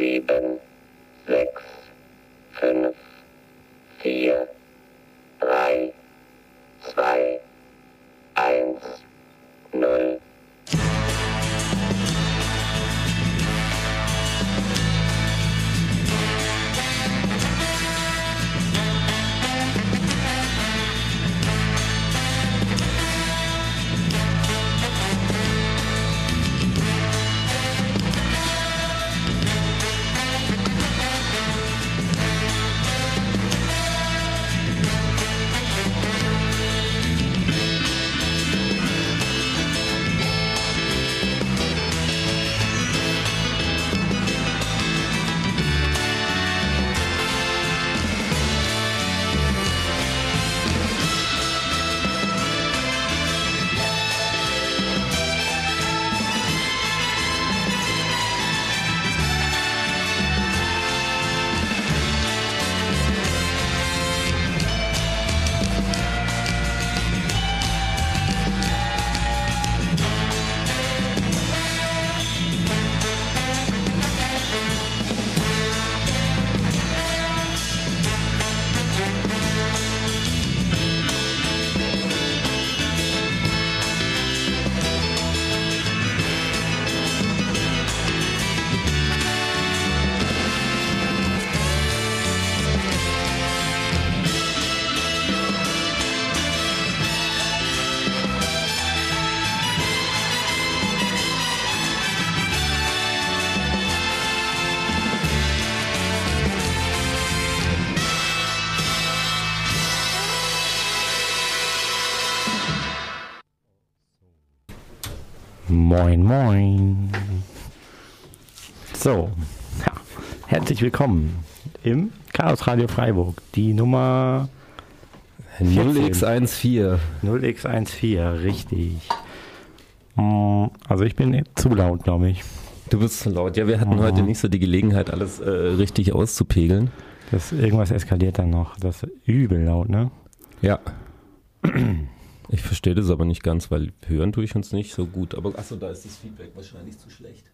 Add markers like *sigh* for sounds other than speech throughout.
sieben, Moin, moin. So, ja, herzlich willkommen im Chaos Radio Freiburg. Die Nummer 0x14. 0x14, richtig. Mm, Also ich bin zu laut, glaube ich. Du bist zu laut. Ja, wir hatten Oh. heute nicht so die Gelegenheit, alles äh, richtig auszupegeln. Das, irgendwas eskaliert dann noch. Das ist übel laut, ne? Ja. *clears throat* Ich verstehe das aber nicht ganz, weil hören tue ich uns nicht so gut. Aber achso, da ist das Feedback wahrscheinlich zu schlecht.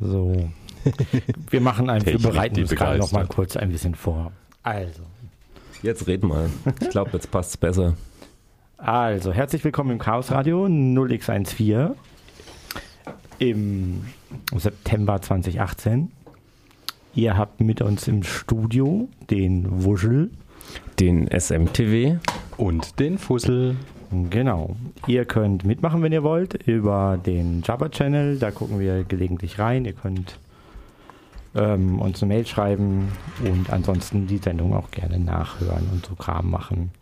So. *laughs* Wir machen ein, wir bereiten uns gerade noch mal kurz ein bisschen vor. Also. Jetzt red mal. Ich glaube, jetzt passt es besser. Also, herzlich willkommen im Chaos Radio 0x14 im September 2018. Ihr habt mit uns im Studio den Wuschel. Den SMTW. Und den Fussel. Genau. Ihr könnt mitmachen, wenn ihr wollt, über den Jabba-Channel. Da gucken wir gelegentlich rein. Ihr könnt ähm, uns eine Mail schreiben und ansonsten die Sendung auch gerne nachhören und so Kram machen.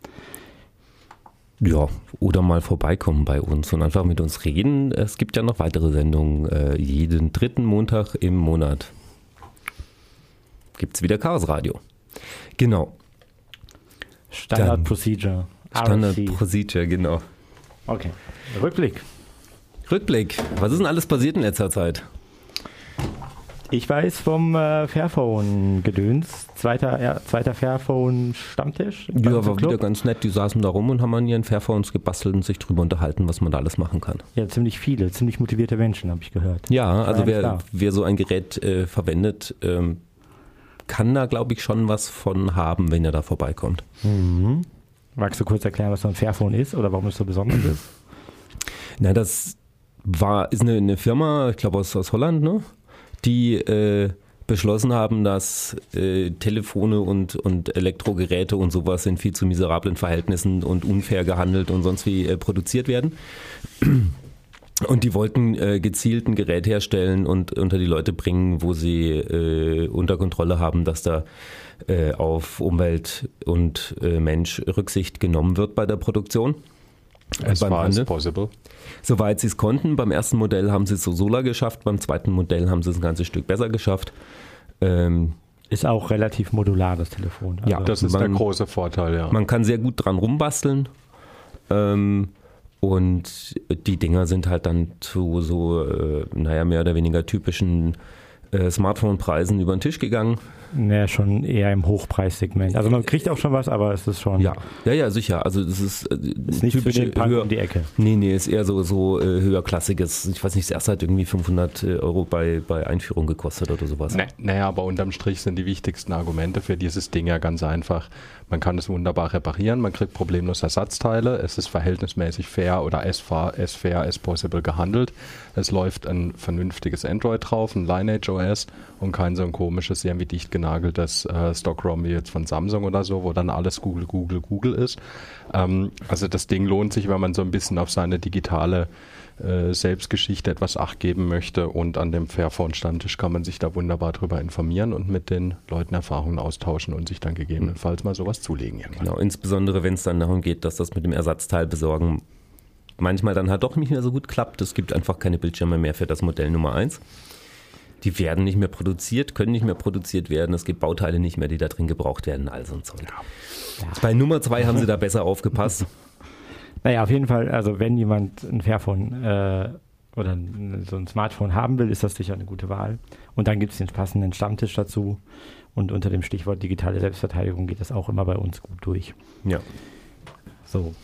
Ja, oder mal vorbeikommen bei uns und einfach mit uns reden. Es gibt ja noch weitere Sendungen. Äh, jeden dritten Montag im Monat gibt es wieder Chaos Radio. Genau. Standard Dann- Procedure. Standard RFC. Procedure, genau. Okay. Rückblick. Rückblick. Was ist denn alles passiert in letzter Zeit? Ich weiß vom äh, Fairphone-Gedöns. Zweiter, ja, zweiter Fairphone-Stammtisch. Ja, war wieder ganz nett. Die saßen da rum und haben an ihren Fairphones gebastelt und sich drüber unterhalten, was man da alles machen kann. Ja, ziemlich viele, ziemlich motivierte Menschen, habe ich gehört. Ja, also wer, klar. wer so ein Gerät äh, verwendet, ähm, kann da, glaube ich, schon was von haben, wenn er da vorbeikommt. Mhm. Magst du kurz erklären, was so ein Fairphone ist oder warum es so besonders ist? Na, das war, ist eine, eine Firma, ich glaube aus, aus Holland, ne? die äh, beschlossen haben, dass äh, Telefone und, und Elektrogeräte und sowas in viel zu miserablen Verhältnissen und unfair gehandelt und sonst wie äh, produziert werden. Und die wollten äh, gezielt ein Gerät herstellen und unter die Leute bringen, wo sie äh, unter Kontrolle haben, dass da äh, auf Umwelt und äh, Mensch Rücksicht genommen wird bei der Produktion. As beim far as possible. Soweit sie es konnten. Beim ersten Modell haben sie es so solar geschafft, beim zweiten Modell haben sie es ein ganzes Stück besser geschafft. Ähm, Ist auch relativ modular, das Telefon. Also, Ja, Das ist Man- der große Vorteil, ja. man kann sehr gut dran rumbasteln. Ähm, und die Dinger sind halt dann zu so, äh, naja, mehr oder weniger typischen äh, Smartphone-Preisen über den Tisch gegangen. Naja, schon eher im Hochpreissegment. Also man kriegt auch schon was, aber es ist schon. Ja, ja, ja, sicher. Also das ist, äh, ist nicht für den Punk höher, um die Ecke. Nee, nee, ist eher so, so äh, höherklassiges. Ich weiß nicht, das erste hat irgendwie 500 Euro bei, bei Einführung gekostet oder sowas. Nee, naja, aber unterm Strich sind die wichtigsten Argumente für dieses Ding ja ganz einfach. Man kann es wunderbar reparieren, man kriegt problemlos Ersatzteile, es ist verhältnismäßig fair oder as, far, as fair as possible gehandelt. Es läuft ein vernünftiges Android drauf, ein Lineage OS und kein so ein komisches, irgendwie dicht genageltes äh, Stock-ROM wie jetzt von Samsung oder so, wo dann alles Google, Google, Google ist. Ähm, also das Ding lohnt sich, wenn man so ein bisschen auf seine digitale äh, Selbstgeschichte etwas Acht geben möchte und an dem Fairphone-Stammtisch kann man sich da wunderbar drüber informieren und mit den Leuten Erfahrungen austauschen und sich dann gegebenenfalls mal sowas zulegen. Irgendwann. Genau, insbesondere wenn es dann darum geht, dass das mit dem Ersatzteil besorgen manchmal dann halt doch nicht mehr so gut klappt. Es gibt einfach keine Bildschirme mehr für das Modell Nummer 1. Die werden nicht mehr produziert, können nicht mehr produziert werden. Es gibt Bauteile nicht mehr, die da drin gebraucht werden, all so ein Zeug. Ja. Bei Nummer 2 haben sie da besser aufgepasst. *laughs* Naja, auf jeden Fall, also wenn jemand ein Fairphone äh, oder so ein Smartphone haben will, ist das sicher eine gute Wahl. Und dann gibt es den passenden Stammtisch dazu. Und unter dem Stichwort digitale Selbstverteidigung geht das auch immer bei uns gut durch. Ja. So.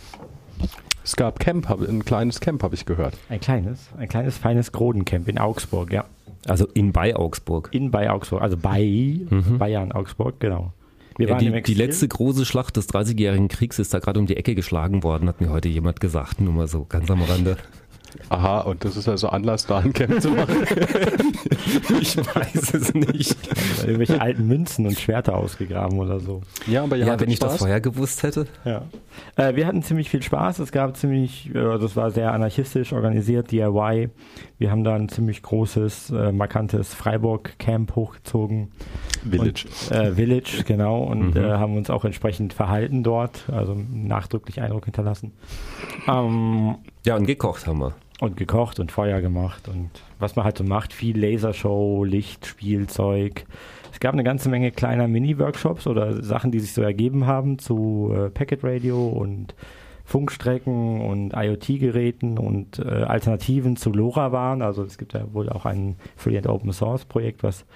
Es gab Camp, ein kleines Camp, habe ich gehört. Ein kleines, ein kleines, feines Grodencamp in Augsburg, ja. Also in bei Augsburg. In bei Augsburg, also bei mhm. Bayern, Augsburg, genau. Ja, die, die, letzte große Schlacht des 30-jährigen Kriegs ist da gerade um die Ecke geschlagen worden, hat mir heute jemand gesagt, nur mal so ganz am Rande. Aha, und das ist also Anlass, da ein Camp zu machen. *laughs* ich weiß es nicht. Irgendwelche alten Münzen und Schwerter ausgegraben oder so. Ja, aber ja, wenn ich das vorher gewusst hätte. Ja. Äh, wir hatten ziemlich viel Spaß. Es gab ziemlich, äh, es war sehr anarchistisch organisiert, DIY. Wir haben da ein ziemlich großes, äh, markantes Freiburg-Camp hochgezogen. Village. Und, äh, Village, genau. Und mhm. Äh, haben uns auch entsprechend verhalten dort, also nachdrücklich Eindruck hinterlassen. Ähm, ja, und gekocht haben wir. Und gekocht und Feuer gemacht und was man halt so macht, viel Lasershow, Licht, Spielzeug. Es gab eine ganze Menge kleiner Mini-Workshops oder Sachen, die sich so ergeben haben zu äh, Packet Radio und Funkstrecken und IoT-Geräten und äh, Alternativen zu LoRa waren. Also es gibt ja wohl auch ein Free and Open Source Projekt, was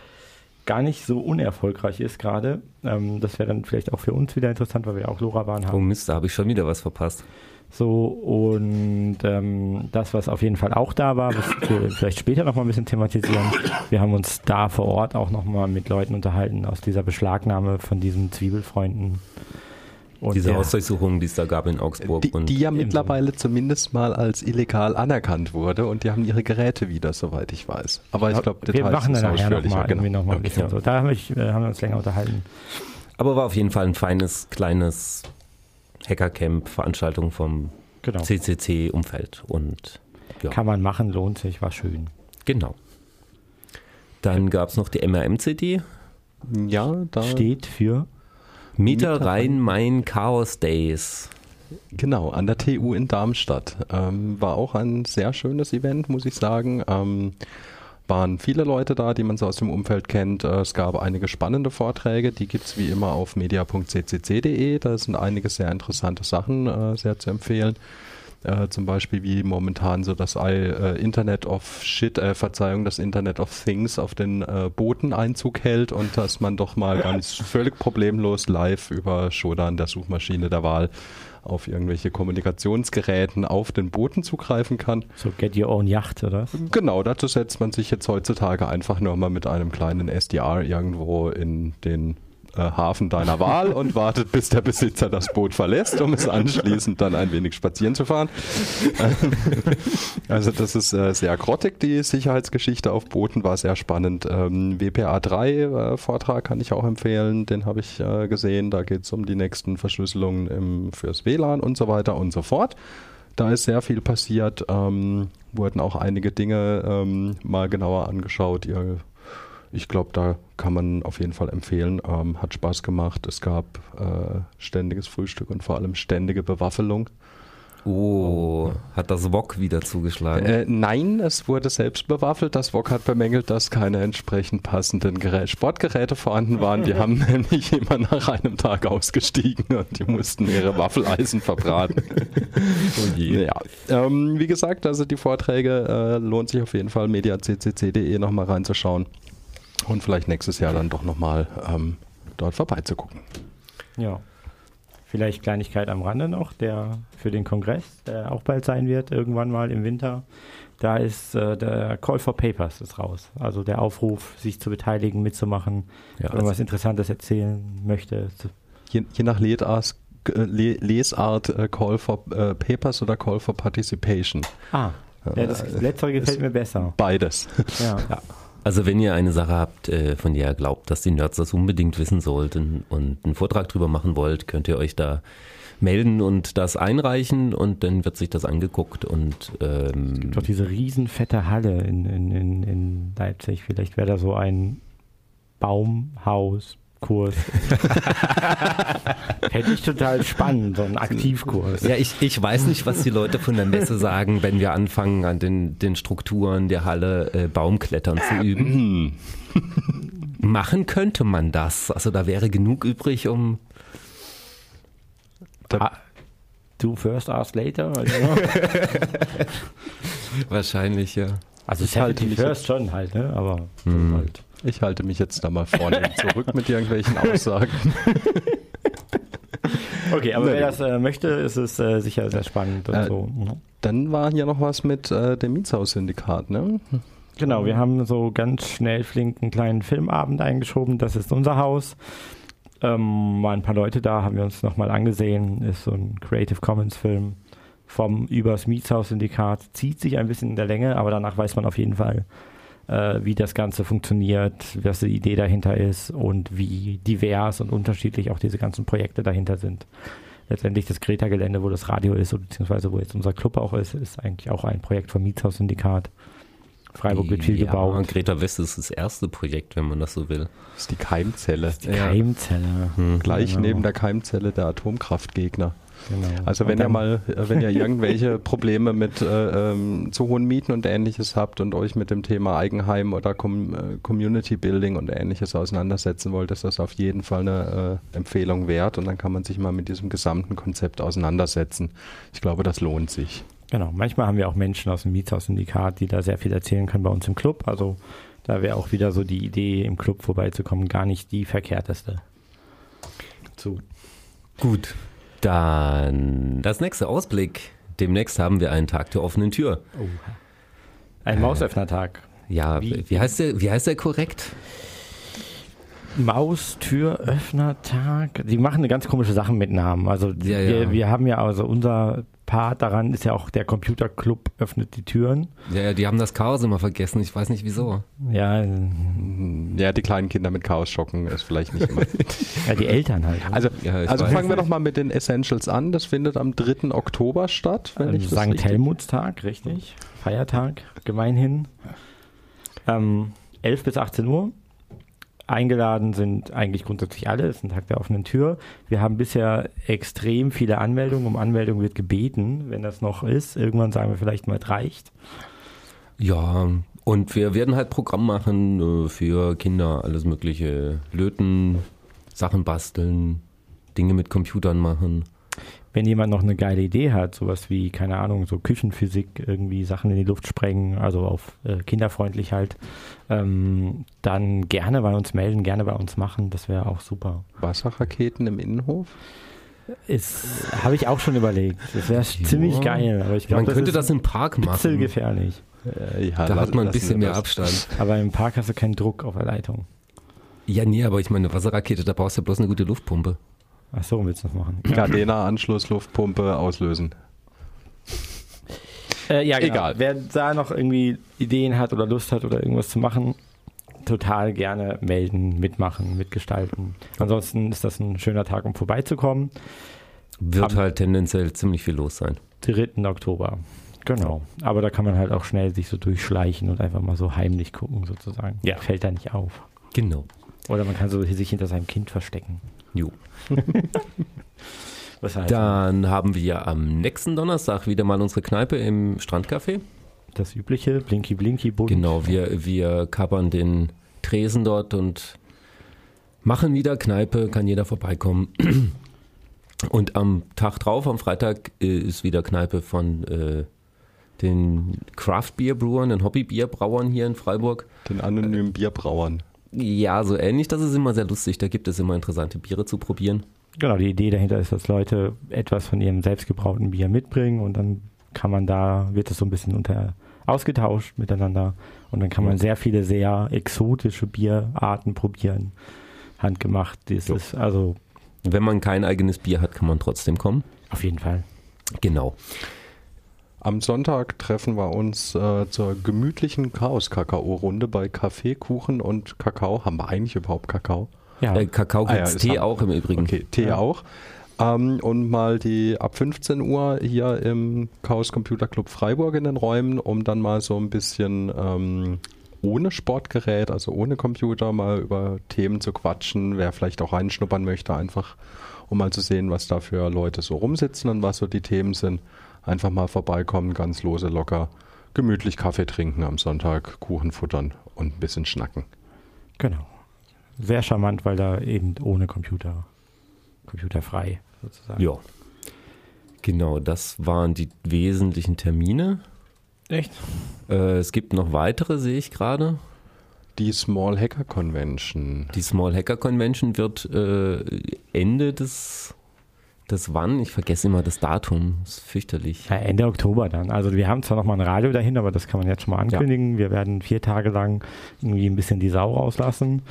gar nicht so unerfolgreich ist gerade. Ähm, das wäre dann vielleicht auch für uns wieder interessant, weil wir auch LoRaWAN haben. Oh Mist, da habe ich schon wieder was verpasst. So, und ähm, das, was auf jeden Fall auch da war, was wir vielleicht später nochmal ein bisschen thematisieren, wir haben uns da vor Ort auch nochmal mit Leuten unterhalten aus dieser Beschlagnahme von diesen Zwiebelfreunden. Und Diese ja, Hausdurchsuchungen, die es da gab in Augsburg. Die, die ja mittlerweile zumindest mal als illegal anerkannt wurde und die haben ihre Geräte wieder, soweit ich weiß. Aber ich glaube, wir machen dann nachher nochmal genau. noch mal ein bisschen so. Da haben, ich, äh, haben wir uns länger unterhalten. Aber war auf jeden Fall ein feines, kleines Hackercamp-Veranstaltung vom genau. CCC-Umfeld. Und ja. Kann man machen, lohnt sich, war schön. Genau. Dann gab es noch die MRM-CD. Ja, da steht für Mieter Rhein-Main Chaos Days. Genau, an der TU in Darmstadt. Ähm, war auch ein sehr schönes Event, muss ich sagen. Ähm, waren viele Leute da, die man so aus dem Umfeld kennt. Äh, es gab einige spannende Vorträge, die gibt es wie immer auf media.ccc.de. Da sind einige sehr interessante Sachen äh, sehr zu empfehlen. Äh, zum Beispiel wie momentan so das Internet of Shit, äh, Verzeihung, das Internet of Things auf den Booten Einzug hält und dass man doch mal ganz völlig problemlos live über Shodan, der Suchmaschine der Wahl, auf irgendwelche Kommunikationsgeräten auf den Booten zugreifen kann. So get your own Yacht, oder? Genau, dazu setzt man sich jetzt heutzutage einfach nur mal mit einem kleinen SDR irgendwo in den äh, Hafen deiner Wahl und wartet, bis der Besitzer das Boot verlässt, um es anschließend dann ein wenig spazieren zu fahren. *laughs* also das ist äh, sehr grottig, die Sicherheitsgeschichte auf Booten war sehr spannend. Ähm, WPA 3 äh, Vortrag kann ich auch empfehlen, den habe ich äh, gesehen. Da geht es um die nächsten Verschlüsselungen im, fürs WLAN und so weiter und so fort. Da ist sehr viel passiert, ähm, wurden auch einige Dinge ähm, mal genauer angeschaut. Ihr ich glaube, da kann man auf jeden Fall empfehlen. Ähm, hat Spaß gemacht. Es gab äh, ständiges Frühstück und vor allem ständige Bewaffelung. Oh, hat das Wok wieder zugeschlagen? Äh, nein, es wurde selbst bewaffelt. Das Wok hat bemängelt, dass keine entsprechend passenden Gerät Sportgeräte vorhanden waren. Die haben *laughs* nämlich immer nach einem Tag ausgestiegen und die mussten ihre Waffeleisen verbraten. *laughs* oh je. Ja. Ähm, wie gesagt, also die Vorträge äh, lohnt sich auf jeden Fall, mediaccc.de nochmal reinzuschauen. Und vielleicht nächstes Jahr dann doch nochmal ähm, dort vorbeizugucken. Ja. Vielleicht Kleinigkeit am Rande noch, der für den Kongress, der auch bald sein wird, irgendwann mal im Winter. Da ist äh, der Call for Papers ist raus. Also der Aufruf, sich zu beteiligen, mitzumachen, Ja, irgendwas also- Interessantes erzählen möchte. Je, je nach Lesart, äh, Le- Lesart äh, Call for äh, Papers oder Call for Participation. Ah, ja, das letztere gefällt mir besser. Beides. Ja. *laughs* Also wenn ihr eine Sache habt, äh, von der ihr glaubt, dass die Nerds das unbedingt wissen sollten und einen Vortrag drüber machen wollt, könnt ihr euch da melden und das einreichen und dann wird sich das angeguckt und ähm, Doch diese riesenfette Halle in, in, in, in Leipzig. Vielleicht wäre da so ein Baumhauskurs. *laughs* Hätte ich total spannend, so ein Aktivkurs. ja, ich, ich weiß nicht, was die Leute von der Messe sagen, wenn wir anfangen, an den, den Strukturen der Halle äh, Baumklettern zu üben. *laughs* Machen könnte man das. Also da wäre genug übrig, um Ah, do first, ask later. Also, *laughs* wahrscheinlich, ja. also halte Safety mich first schon halt, ne? aber so Hm. halt. Ich halte mich jetzt da mal vorne zurück mit irgendwelchen *laughs* Aussagen. Okay, aber wer das äh, möchte, ist es äh, sicher sehr spannend und Äh, so. Mhm. Dann war hier noch was mit äh, dem Mietshaus-Syndikat, ne? Genau, wir haben so ganz schnell flink einen kleinen Filmabend eingeschoben. Das ist unser Haus. Ähm, waren ein paar Leute da, haben wir uns nochmal angesehen. Ist so ein Creative Commons Film vom Übers Mietshaus-Syndikat. Zieht sich ein bisschen in der Länge, aber danach weiß man auf jeden Fall, äh, wie das Ganze funktioniert, was die Idee dahinter ist und wie divers und unterschiedlich auch diese ganzen Projekte dahinter sind. Letztendlich das Greta-Gelände, wo das Radio ist, oder beziehungsweise wo jetzt unser Club auch ist, ist eigentlich auch ein Projekt vom Mietshaus-Syndikat. Freiburg wird viel ja, gebaut. Greta West ist das erste Projekt, wenn man das so will. Das ist die Keimzelle. Die Keimzelle. Gleich Genau. neben der Keimzelle der Atomkraftgegner. Genau. Also wenn ihr mal, äh, wenn ihr *laughs* irgendwelche Probleme mit äh, ähm, zu hohen Mieten und ähnliches habt und euch mit dem Thema Eigenheim oder Com äh, Community Building und ähnliches auseinandersetzen wollt, ist das auf jeden Fall eine äh, Empfehlung wert und dann kann man sich mal mit diesem gesamten Konzept auseinandersetzen. Ich glaube, das lohnt sich. Genau, manchmal haben wir auch Menschen aus dem Mietshaus-Syndikat, die da sehr viel erzählen können bei uns im Club. Also da wäre auch wieder so die Idee, im Club vorbeizukommen, gar nicht die verkehrteste. Zu. Gut. Dann das nächste Ausblick. Demnächst haben wir einen Tag der offenen Tür. Ein Mausöffnertag. Ja, Wie- wie, heißt der, wie heißt der korrekt? Maustüröffnertag. Die machen eine ganz komische Sachen mit Namen. Also Ja, wir, ja. wir haben ja also unser Part daran ist ja auch der Computerclub öffnet die Türen. Ja, ja, die haben das Chaos immer vergessen. Ich weiß nicht wieso. Ja, Ja, die kleinen Kinder mit Chaos schocken ist vielleicht nicht immer. *laughs* ja die Eltern halt. Also, Ja, also fangen wir doch mal mit den Essentials an. Das findet am 3. Oktober statt. Wenn Ähm, ich das St. richtig- Helmutstag, richtig. Feiertag, gemeinhin. Ähm, 11 bis 18 Uhr. Eingeladen sind eigentlich grundsätzlich alle. Es ist ein Tag der offenen Tür. Wir haben bisher extrem viele Anmeldungen. Um Anmeldung wird gebeten, wenn das noch ist. Irgendwann sagen wir vielleicht mal, es reicht. Ja, und wir werden halt Programm machen äh, für Kinder, alles mögliche. Löten, Sachen basteln, Dinge mit Computern machen. Wenn jemand noch eine geile Idee hat, sowas wie, keine Ahnung, so Küchenphysik, irgendwie Sachen in die Luft sprengen, also auf äh, kinderfreundlich halt, ähm, dann gerne bei uns melden, gerne bei uns machen. Das wäre auch super. Wasserraketen im Innenhof? Ist, habe ich auch schon überlegt. Das wäre ziemlich geil, aber ich glaube, Man das könnte ist das im Park ein bisschen machen. gefährlich. Äh, ja, Da hat man ein bisschen mehr das. Abstand. *laughs* Aber im Park hast du keinen Druck auf der Leitung. Ja, nee, aber ich meine, eine Wasserrakete, da brauchst du ja bloß eine gute Luftpumpe. Ach so, willst du das machen? Gardena-Anschluss, Luftpumpe auslösen. Äh, ja, genau. Egal. Wer da noch irgendwie Ideen hat oder Lust hat oder irgendwas zu machen, total gerne melden, mitmachen, mitgestalten. Ansonsten ist das ein schöner Tag, um vorbeizukommen. Wird Am- halt tendenziell ziemlich viel los sein. 3. Oktober. Genau. Aber da kann man halt auch schnell sich so durchschleichen und einfach mal so heimlich gucken, sozusagen. Ja. Fällt da nicht auf. Genau. Oder man kann so sich hinter seinem Kind verstecken. Jo. *laughs* Was halt Dann haben wir am nächsten Donnerstag wieder mal unsere Kneipe im Strandcafé. das übliche Blinky Blinky Bunt. Genau, wir, wir kappern den Tresen dort und machen wieder Kneipe, kann jeder vorbeikommen. *clears throat* Und am Tag drauf, am Freitag, äh, ist wieder Kneipe von äh, den Craft Beer Brewern, den Hobby Bier Brauern hier in Freiburg. Den anonymen Bierbrauern. Ja, so ähnlich. Das ist immer sehr lustig. Da gibt es immer interessante Biere zu probieren. Genau, die Idee dahinter ist, dass Leute etwas von ihrem selbstgebrauten Bier mitbringen und dann kann man da, wird es so ein bisschen unter ausgetauscht miteinander und dann kann man sehr viele sehr exotische Bierarten probieren. Handgemacht. Das Jo. ist also Wenn man kein eigenes Bier hat, kann man trotzdem kommen. auf jeden Fall. Genau. Am Sonntag treffen wir uns äh, zur gemütlichen Chaos-Kakao-Runde bei Kaffee, Kuchen und Kakao. Haben wir eigentlich überhaupt Kakao? Ja, Äh, Kakao Ah ja, gibt's ist Tee haben- auch im Übrigen. Okay, Tee Ja. auch. Ähm, und mal die ab 15 Uhr hier im Chaos Computer Club Freiburg in den Räumen, um dann mal so ein bisschen ähm, ohne Sportgerät, also ohne Computer, mal über Themen zu quatschen. Wer vielleicht auch reinschnuppern möchte, einfach um mal zu sehen, was da für Leute so rumsitzen und was so die Themen sind. Einfach mal vorbeikommen, ganz lose, locker, gemütlich Kaffee trinken am Sonntag, Kuchen futtern und ein bisschen schnacken. genau. Sehr charmant, weil da eben ohne Computer, computerfrei sozusagen. Ja. Genau, das waren die wesentlichen Termine. Echt? Äh, es gibt noch weitere, sehe ich gerade. Die Small Hacker Convention. Die Small Hacker Convention wird äh, Ende des, des wann? Ich vergesse immer das Datum. Das ist fürchterlich. Ja, Ende Oktober dann. Also wir haben zwar noch mal ein Radio dahin, aber das kann man jetzt schon mal ankündigen. Wir werden vier Tage lang irgendwie ein bisschen die Sau rauslassen,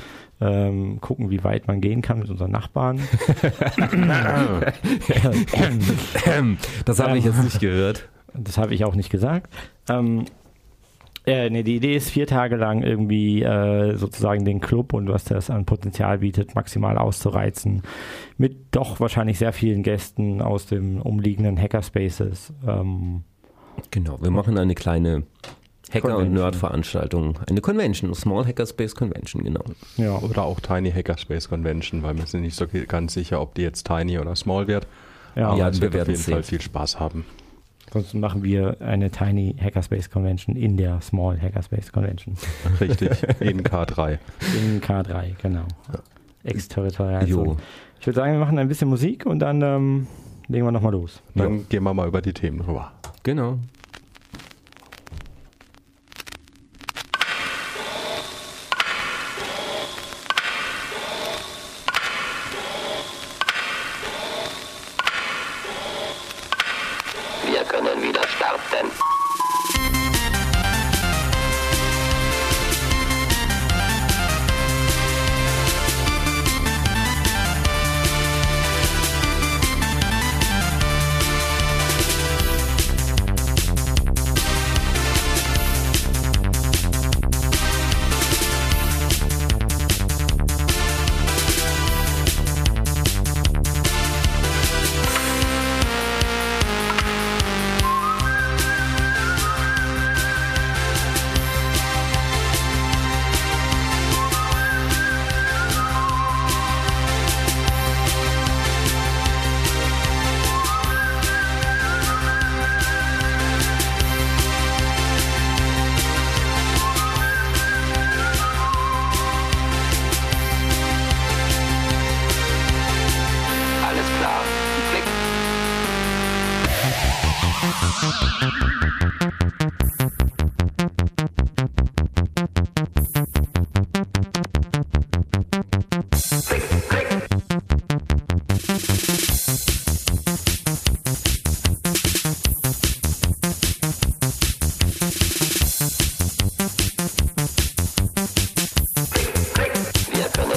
ähm, gucken, wie weit man gehen kann mit unseren Nachbarn. *laughs* *laughs* Das habe ich jetzt nicht gehört. Das habe ich auch nicht gesagt. Ähm, äh, nee, die Idee ist, vier Tage lang irgendwie äh, sozusagen den Club und was das an Potenzial bietet, maximal auszureizen. Mit doch wahrscheinlich sehr vielen Gästen aus dem umliegenden Hackerspaces. Ähm, Genau, wir machen eine kleine Hacker- und Convention. Nerd-Veranstaltung. Eine Convention, Small Hackerspace Convention, genau. ja, Oder auch Tiny Hackerspace Convention, weil wir sind nicht so ganz sicher, ob die jetzt Tiny oder Small wird. ja. Aber Ja, es wir wird auf werden jeden sehen. Fall viel Spaß haben. Ansonsten machen wir eine Tiny Hackerspace Convention in der Small Hackerspace Convention. Richtig, *laughs* in K3. In K3, genau. Exterritorial. Jo. Ich würde sagen, wir machen ein bisschen Musik und dann ähm, legen wir nochmal los. Dann gehen wir mal über die Themen rüber. Genau.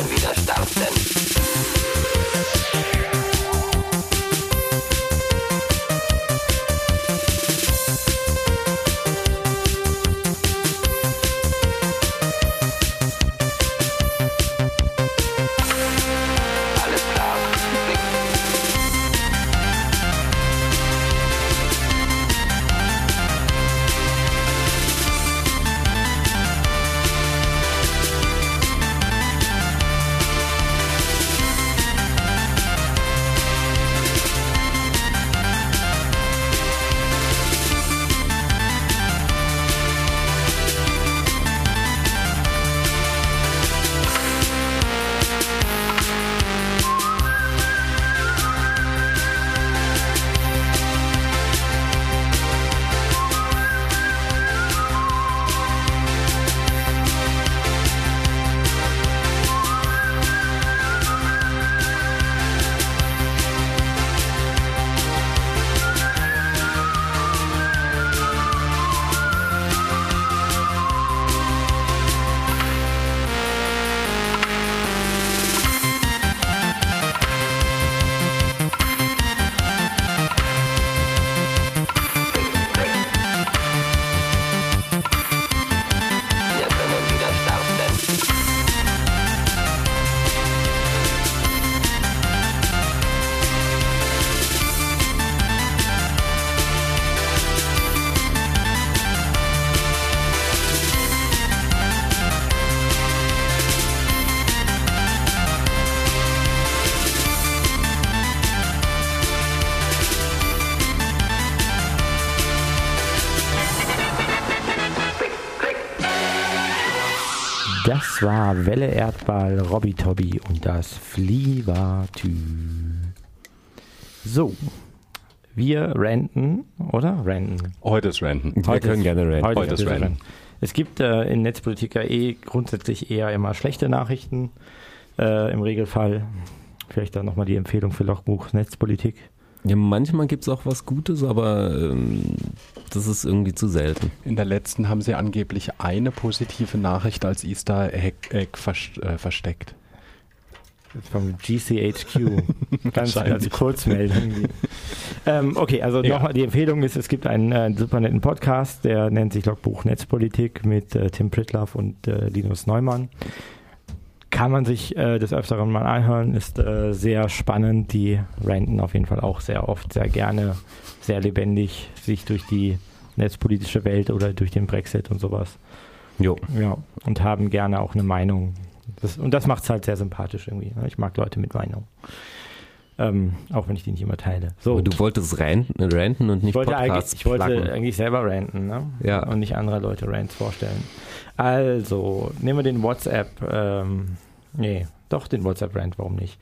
Wir können Das war Welle Erdball, Robby Tobby und das Flievertü. So, wir ranten, oder? Ranten. Heute ist Random. Wir können gerne ranten. Heute, Heute ist ist Ranten. Ranten. Es gibt äh, in Netzpolitik ja eh grundsätzlich eher immer schlechte Nachrichten, äh, im Regelfall. Vielleicht dann nochmal die Empfehlung für Logbuch Netzpolitik. Ja, manchmal gibt es auch was Gutes, aber ähm, das ist irgendwie zu selten. In der letzten haben sie angeblich eine positive Nachricht als Easter Egg, Egg vers äh, versteckt. Vom GCHQ. *laughs* Ganz als Kurzmeldung. ähm, okay, also Ja. nochmal die Empfehlung ist, es gibt einen äh, super netten Podcast, der nennt sich Logbuch Netzpolitik mit äh, Tim Pritlaff und äh, Linus Neumann. Kann man sich äh, des Öfteren mal anhören, ist äh, sehr spannend. Die ranten auf jeden Fall auch sehr oft, sehr gerne, sehr lebendig sich durch die netzpolitische Welt oder durch den Brexit und sowas. Jo. Ja, und haben gerne auch eine Meinung. Das, und das macht es halt sehr sympathisch irgendwie. ne? Ich mag Leute mit Meinung. Ähm, auch wenn ich die nicht immer teile. So, Aber du wolltest ranten, ranten und nicht ich wollte, eigentlich, ich wollte pluggen. eigentlich selber ranten, ne? Ja. Und nicht andere Leute Rants vorstellen. Also, nehmen wir den WhatsApp, ähm, nee, doch den WhatsApp-Rant, warum nicht?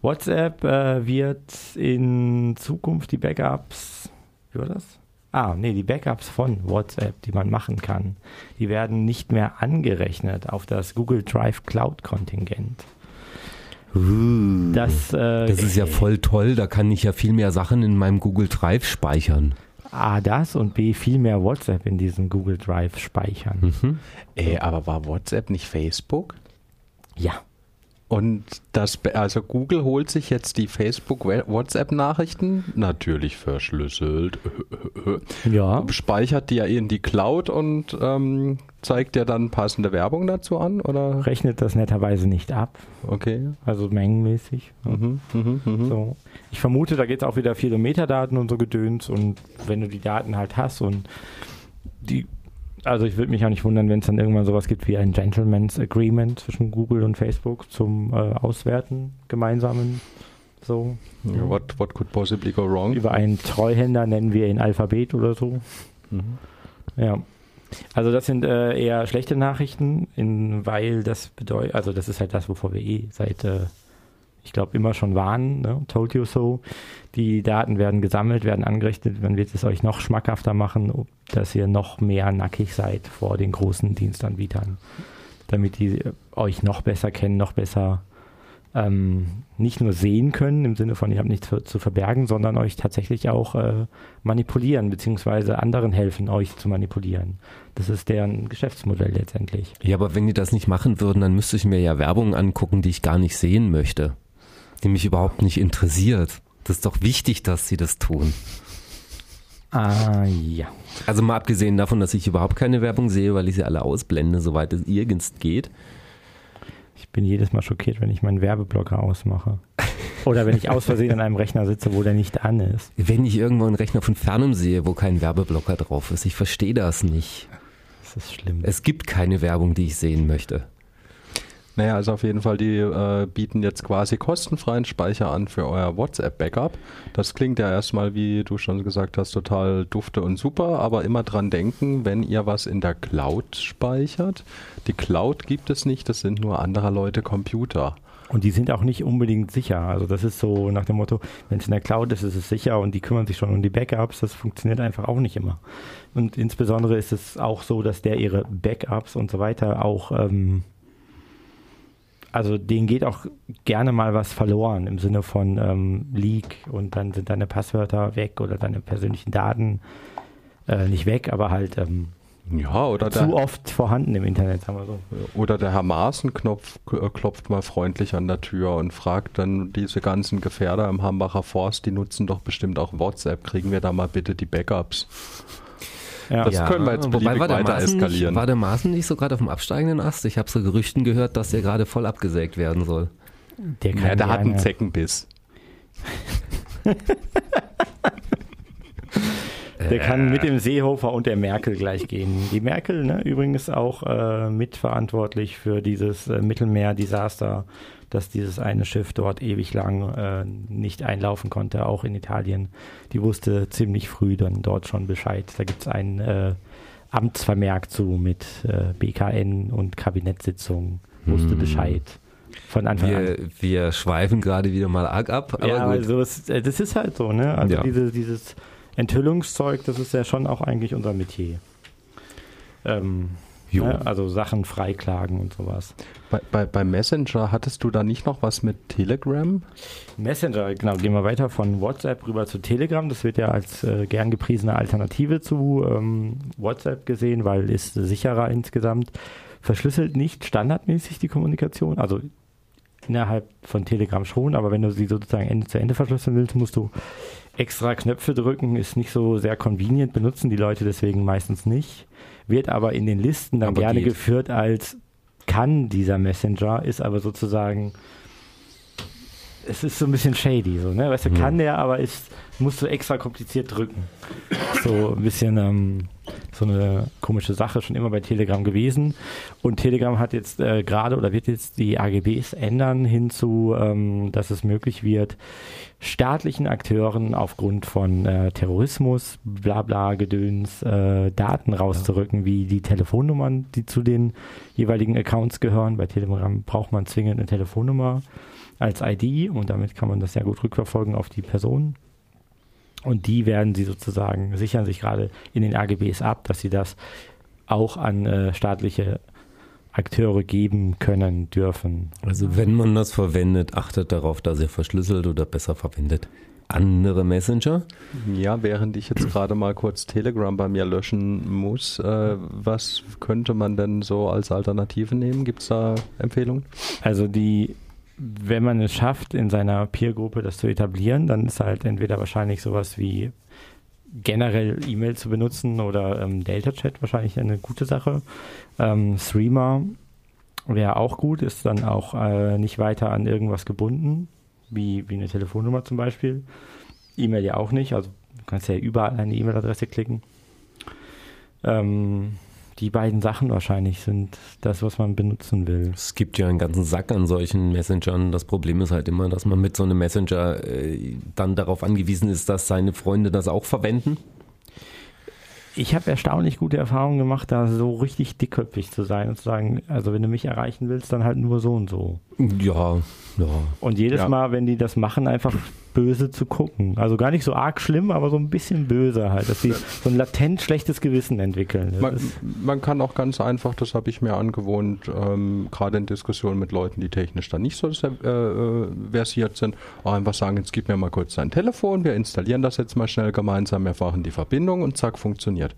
WhatsApp äh, wird in Zukunft die Backups, wie war das? Ah, nee, die Backups von WhatsApp, die man machen kann, die werden nicht mehr angerechnet auf das Google Drive Cloud Kontingent. Uh, Das, äh, das ist ja voll toll, da kann ich ja viel mehr Sachen in meinem Google Drive speichern. A, das und B, viel mehr WhatsApp in diesem Google Drive speichern. Mhm. Ey, aber war WhatsApp nicht Facebook? Ja. Und das, also Google holt sich jetzt die Facebook-WhatsApp-Nachrichten, natürlich verschlüsselt, *laughs* Ja. speichert die ja in die Cloud und ähm, zeigt ja dann passende Werbung dazu an, oder? Rechnet das netterweise nicht ab, Okay. also mengenmäßig. Mhm, mhm, mhm. So. Ich vermute, da geht es auch wieder viel um Metadaten und so Gedöns und wenn du die Daten halt hast und die, also ich würde mich auch nicht wundern, wenn es dann irgendwann sowas gibt wie ein Gentleman's Agreement zwischen Google und Facebook zum äh, Auswerten gemeinsamen. So. Ja, What, what could possibly go wrong? Über einen Treuhänder nennen wir ihn Alphabet oder so. Mhm. Ja. Also das sind äh, eher schlechte Nachrichten, in, weil das bedeutet, also das ist halt das, wovor wir eh seit, äh, ich glaube, immer schon warnen, ne? told you so. Die Daten werden gesammelt, werden angerechnet, man wird es euch noch schmackhafter machen, dass ihr noch mehr nackig seid vor den großen Dienstanbietern, damit die äh, euch noch besser kennen, noch besser ähm, nicht nur sehen können, im Sinne von, ihr habt nichts zu verbergen, sondern euch tatsächlich auch äh, manipulieren, beziehungsweise anderen helfen, euch zu manipulieren. Das ist deren Geschäftsmodell letztendlich. Ja, aber wenn die das nicht machen würden, dann müsste ich mir ja Werbung angucken, die ich gar nicht sehen möchte, die mich überhaupt nicht interessiert. Das ist doch wichtig, dass sie das tun. Ah, ja. Also mal abgesehen davon, dass ich überhaupt keine Werbung sehe, weil ich sie alle ausblende, soweit es irgends geht. Ich bin jedes Mal schockiert, wenn ich meinen Werbeblocker ausmache. Oder wenn ich aus Versehen an einem Rechner sitze, wo der nicht an ist. Wenn ich irgendwo einen Rechner von fernem sehe, wo kein Werbeblocker drauf ist, ich verstehe das nicht. Das ist schlimm. Es gibt keine Werbung, die ich sehen möchte. Naja, also auf jeden Fall, die äh, bieten jetzt quasi kostenfreien Speicher an für euer WhatsApp-Backup. Das klingt ja erstmal, wie du schon gesagt hast, total dufte und super, aber immer dran denken, wenn ihr was in der Cloud speichert. Die Cloud gibt es nicht, das sind nur anderer Leute Computer. Und die sind auch nicht unbedingt sicher. Also das ist so nach dem Motto, wenn es in der Cloud ist, ist es sicher und die kümmern sich schon um die Backups. Das funktioniert einfach auch nicht immer. Und insbesondere ist es auch so, dass der ihre Backups und so weiter auch, ähm, also denen geht auch gerne mal was verloren im Sinne von ähm, Leak und dann sind deine Passwörter weg oder deine persönlichen Daten äh, nicht weg, aber halt ähm, Ja, oder zu der, oft vorhanden im Internet, sagen wir so. oder der Herr Maaßen knopf, äh, klopft mal freundlich an der Tür und fragt dann diese ganzen Gefährder im Hambacher Forst, die nutzen doch bestimmt auch WhatsApp. Kriegen wir da mal bitte die Backups? Ja. Das können wir jetzt wobei war der weiter Maaßen eskalieren. Nicht, war der Maaßen nicht so gerade auf dem absteigenden Ast? Ich habe so Gerüchten gehört, dass der gerade voll abgesägt werden soll. der kann Ja, der hat einen Zeckenbiss. *laughs* Der kann mit dem Seehofer und der Merkel gleich gehen. Die Merkel, ne, übrigens auch äh, mitverantwortlich für dieses äh, Mittelmeer-Desaster, dass dieses eine Schiff dort ewig lang äh, nicht einlaufen konnte, auch in Italien. Die wusste ziemlich früh dann dort schon Bescheid. Da gibt es einen äh, Amtsvermerk zu mit äh, BKN und Kabinettssitzungen. wusste Hm. Bescheid. Von Anfang an. Wir, wir schweifen gerade wieder mal arg ab, aber ja, gut. also es, äh, das ist halt so, ne? Also Ja. diese, dieses Enthüllungszeug, das ist ja schon auch eigentlich unser Metier. Ähm. Ne? Also Sachen freiklagen und sowas. Bei, bei, bei Messenger hattest du da nicht noch was mit Telegram? Messenger, genau, gehen wir weiter von WhatsApp rüber zu Telegram. Das wird ja als äh, gern gepriesene Alternative zu ähm, WhatsApp gesehen, weil ist sicherer insgesamt. Verschlüsselt nicht standardmäßig die Kommunikation, also innerhalb von Telegram schon, aber wenn du sie sozusagen Ende zu Ende verschlüsseln willst, musst du extra Knöpfe drücken, ist nicht so sehr convenient, benutzen die Leute deswegen meistens nicht, wird aber in den Listen dann Aber gerne geht. geführt als kann dieser Messenger, ist aber sozusagen es ist so ein bisschen shady, so, ne? Weißt du, Mhm. kann der, aber ist, musst du extra kompliziert drücken. So ein bisschen ähm, so eine komische Sache schon immer bei Telegram gewesen. Und Telegram hat jetzt äh, gerade oder wird jetzt die AGBs ändern hinzu, ähm, dass es möglich wird, staatlichen Akteuren aufgrund von äh, Terrorismus, bla bla, Gedöns, äh, Daten rauszurücken, wie die Telefonnummern, die zu den jeweiligen Accounts gehören. Bei Telegram braucht man zwingend eine Telefonnummer als ID und damit kann man das sehr gut rückverfolgen auf die Person. Und die werden sie sozusagen, sichern sich gerade in den AGBs ab, dass sie das auch an äh, staatliche Akteure geben können, dürfen. Also wenn man das verwendet, achtet darauf, dass ihr verschlüsselt oder besser verwendet andere Messenger. Ja, während ich jetzt gerade mal kurz Telegram bei mir löschen muss, äh, was könnte man denn so als Alternative nehmen? Gibt es da Empfehlungen? Also die, wenn man es schafft, in seiner Peergruppe das zu etablieren, dann ist halt entweder wahrscheinlich sowas wie generell E-Mail zu benutzen oder ähm, Delta Chat wahrscheinlich eine gute Sache. Ähm, Streamer wäre auch gut, ist dann auch äh, nicht weiter an irgendwas gebunden, wie, wie eine Telefonnummer zum Beispiel. E-Mail ja auch nicht, also du kannst ja überall eine E-Mail-Adresse klicken. Ähm, die beiden Sachen wahrscheinlich sind das, was man benutzen will. Es gibt ja einen ganzen Sack an solchen Messengern. Das Problem ist halt immer, dass man mit so einem Messenger äh, dann darauf angewiesen ist, dass seine Freunde das auch verwenden. Ich habe erstaunlich gute Erfahrungen gemacht, da so richtig dickköpfig zu sein und zu sagen, also wenn du mich erreichen willst, dann halt nur so und so. Ja, ja. Und jedes Ja. Mal, wenn die das machen, einfach böse zu gucken. Also gar nicht so arg schlimm, aber so ein bisschen böse halt, dass sie so ein latent schlechtes Gewissen entwickeln. Man, man kann auch ganz einfach, das habe ich mir angewohnt, ähm, gerade in Diskussionen mit Leuten, die technisch dann nicht so äh, äh, versiert sind, auch einfach sagen, jetzt gib mir mal kurz dein Telefon, wir installieren das jetzt mal schnell gemeinsam, wir machen die Verbindung und zack, funktioniert.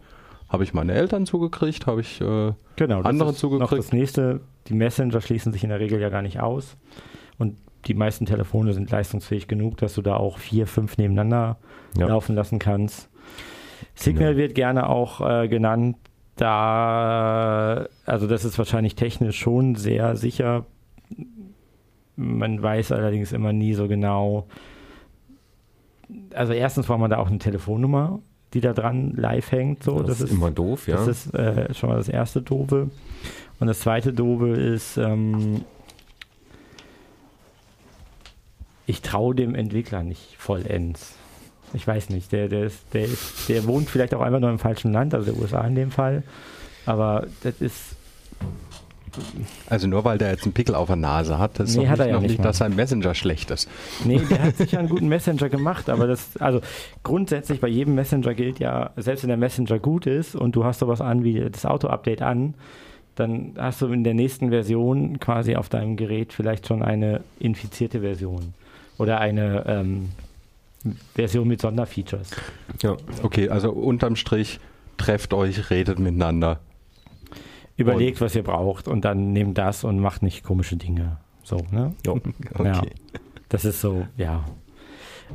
Habe ich meine Eltern zugekriegt, habe ich äh, genau, andere zugekriegt. Noch das nächste, die Messenger schließen sich in der Regel ja gar nicht aus. Und die meisten Telefone sind leistungsfähig genug, dass du da auch vier, fünf nebeneinander Ja. laufen lassen kannst. Signal Genau. wird gerne auch äh, genannt, da, also das ist wahrscheinlich technisch schon sehr sicher. Man weiß allerdings immer nie so genau. Also erstens braucht man da auch eine Telefonnummer, die da dran live hängt. So, das, ist immer doof, ja. das ist äh, schon mal das erste Doofe. Und das zweite Doofe ist, ähm, ich traue dem Entwickler nicht vollends. Ich weiß nicht, der, der, ist, der, ist, der wohnt vielleicht auch einfach nur im falschen Land, also der USA in dem Fall. Aber das ist, Also nur weil der jetzt einen Pickel auf der Nase hat, das ist Nee, er nicht, ja noch nicht nicht, mal. dass sein Messenger schlecht ist. nee, der hat *laughs* sicher einen guten Messenger gemacht, aber das, also grundsätzlich bei jedem Messenger gilt ja, selbst wenn der Messenger gut ist und du hast sowas an wie das Auto-Update an, dann hast du in der nächsten Version quasi auf deinem Gerät vielleicht schon eine infizierte Version oder eine ähm, Version mit Sonderfeatures. ja. Okay, also unterm Strich, trefft euch, redet miteinander. Überlegt, was ihr braucht und dann nehmt das und macht nicht komische Dinge. So, ne? Jo. Okay. Ja. Das ist so, ja.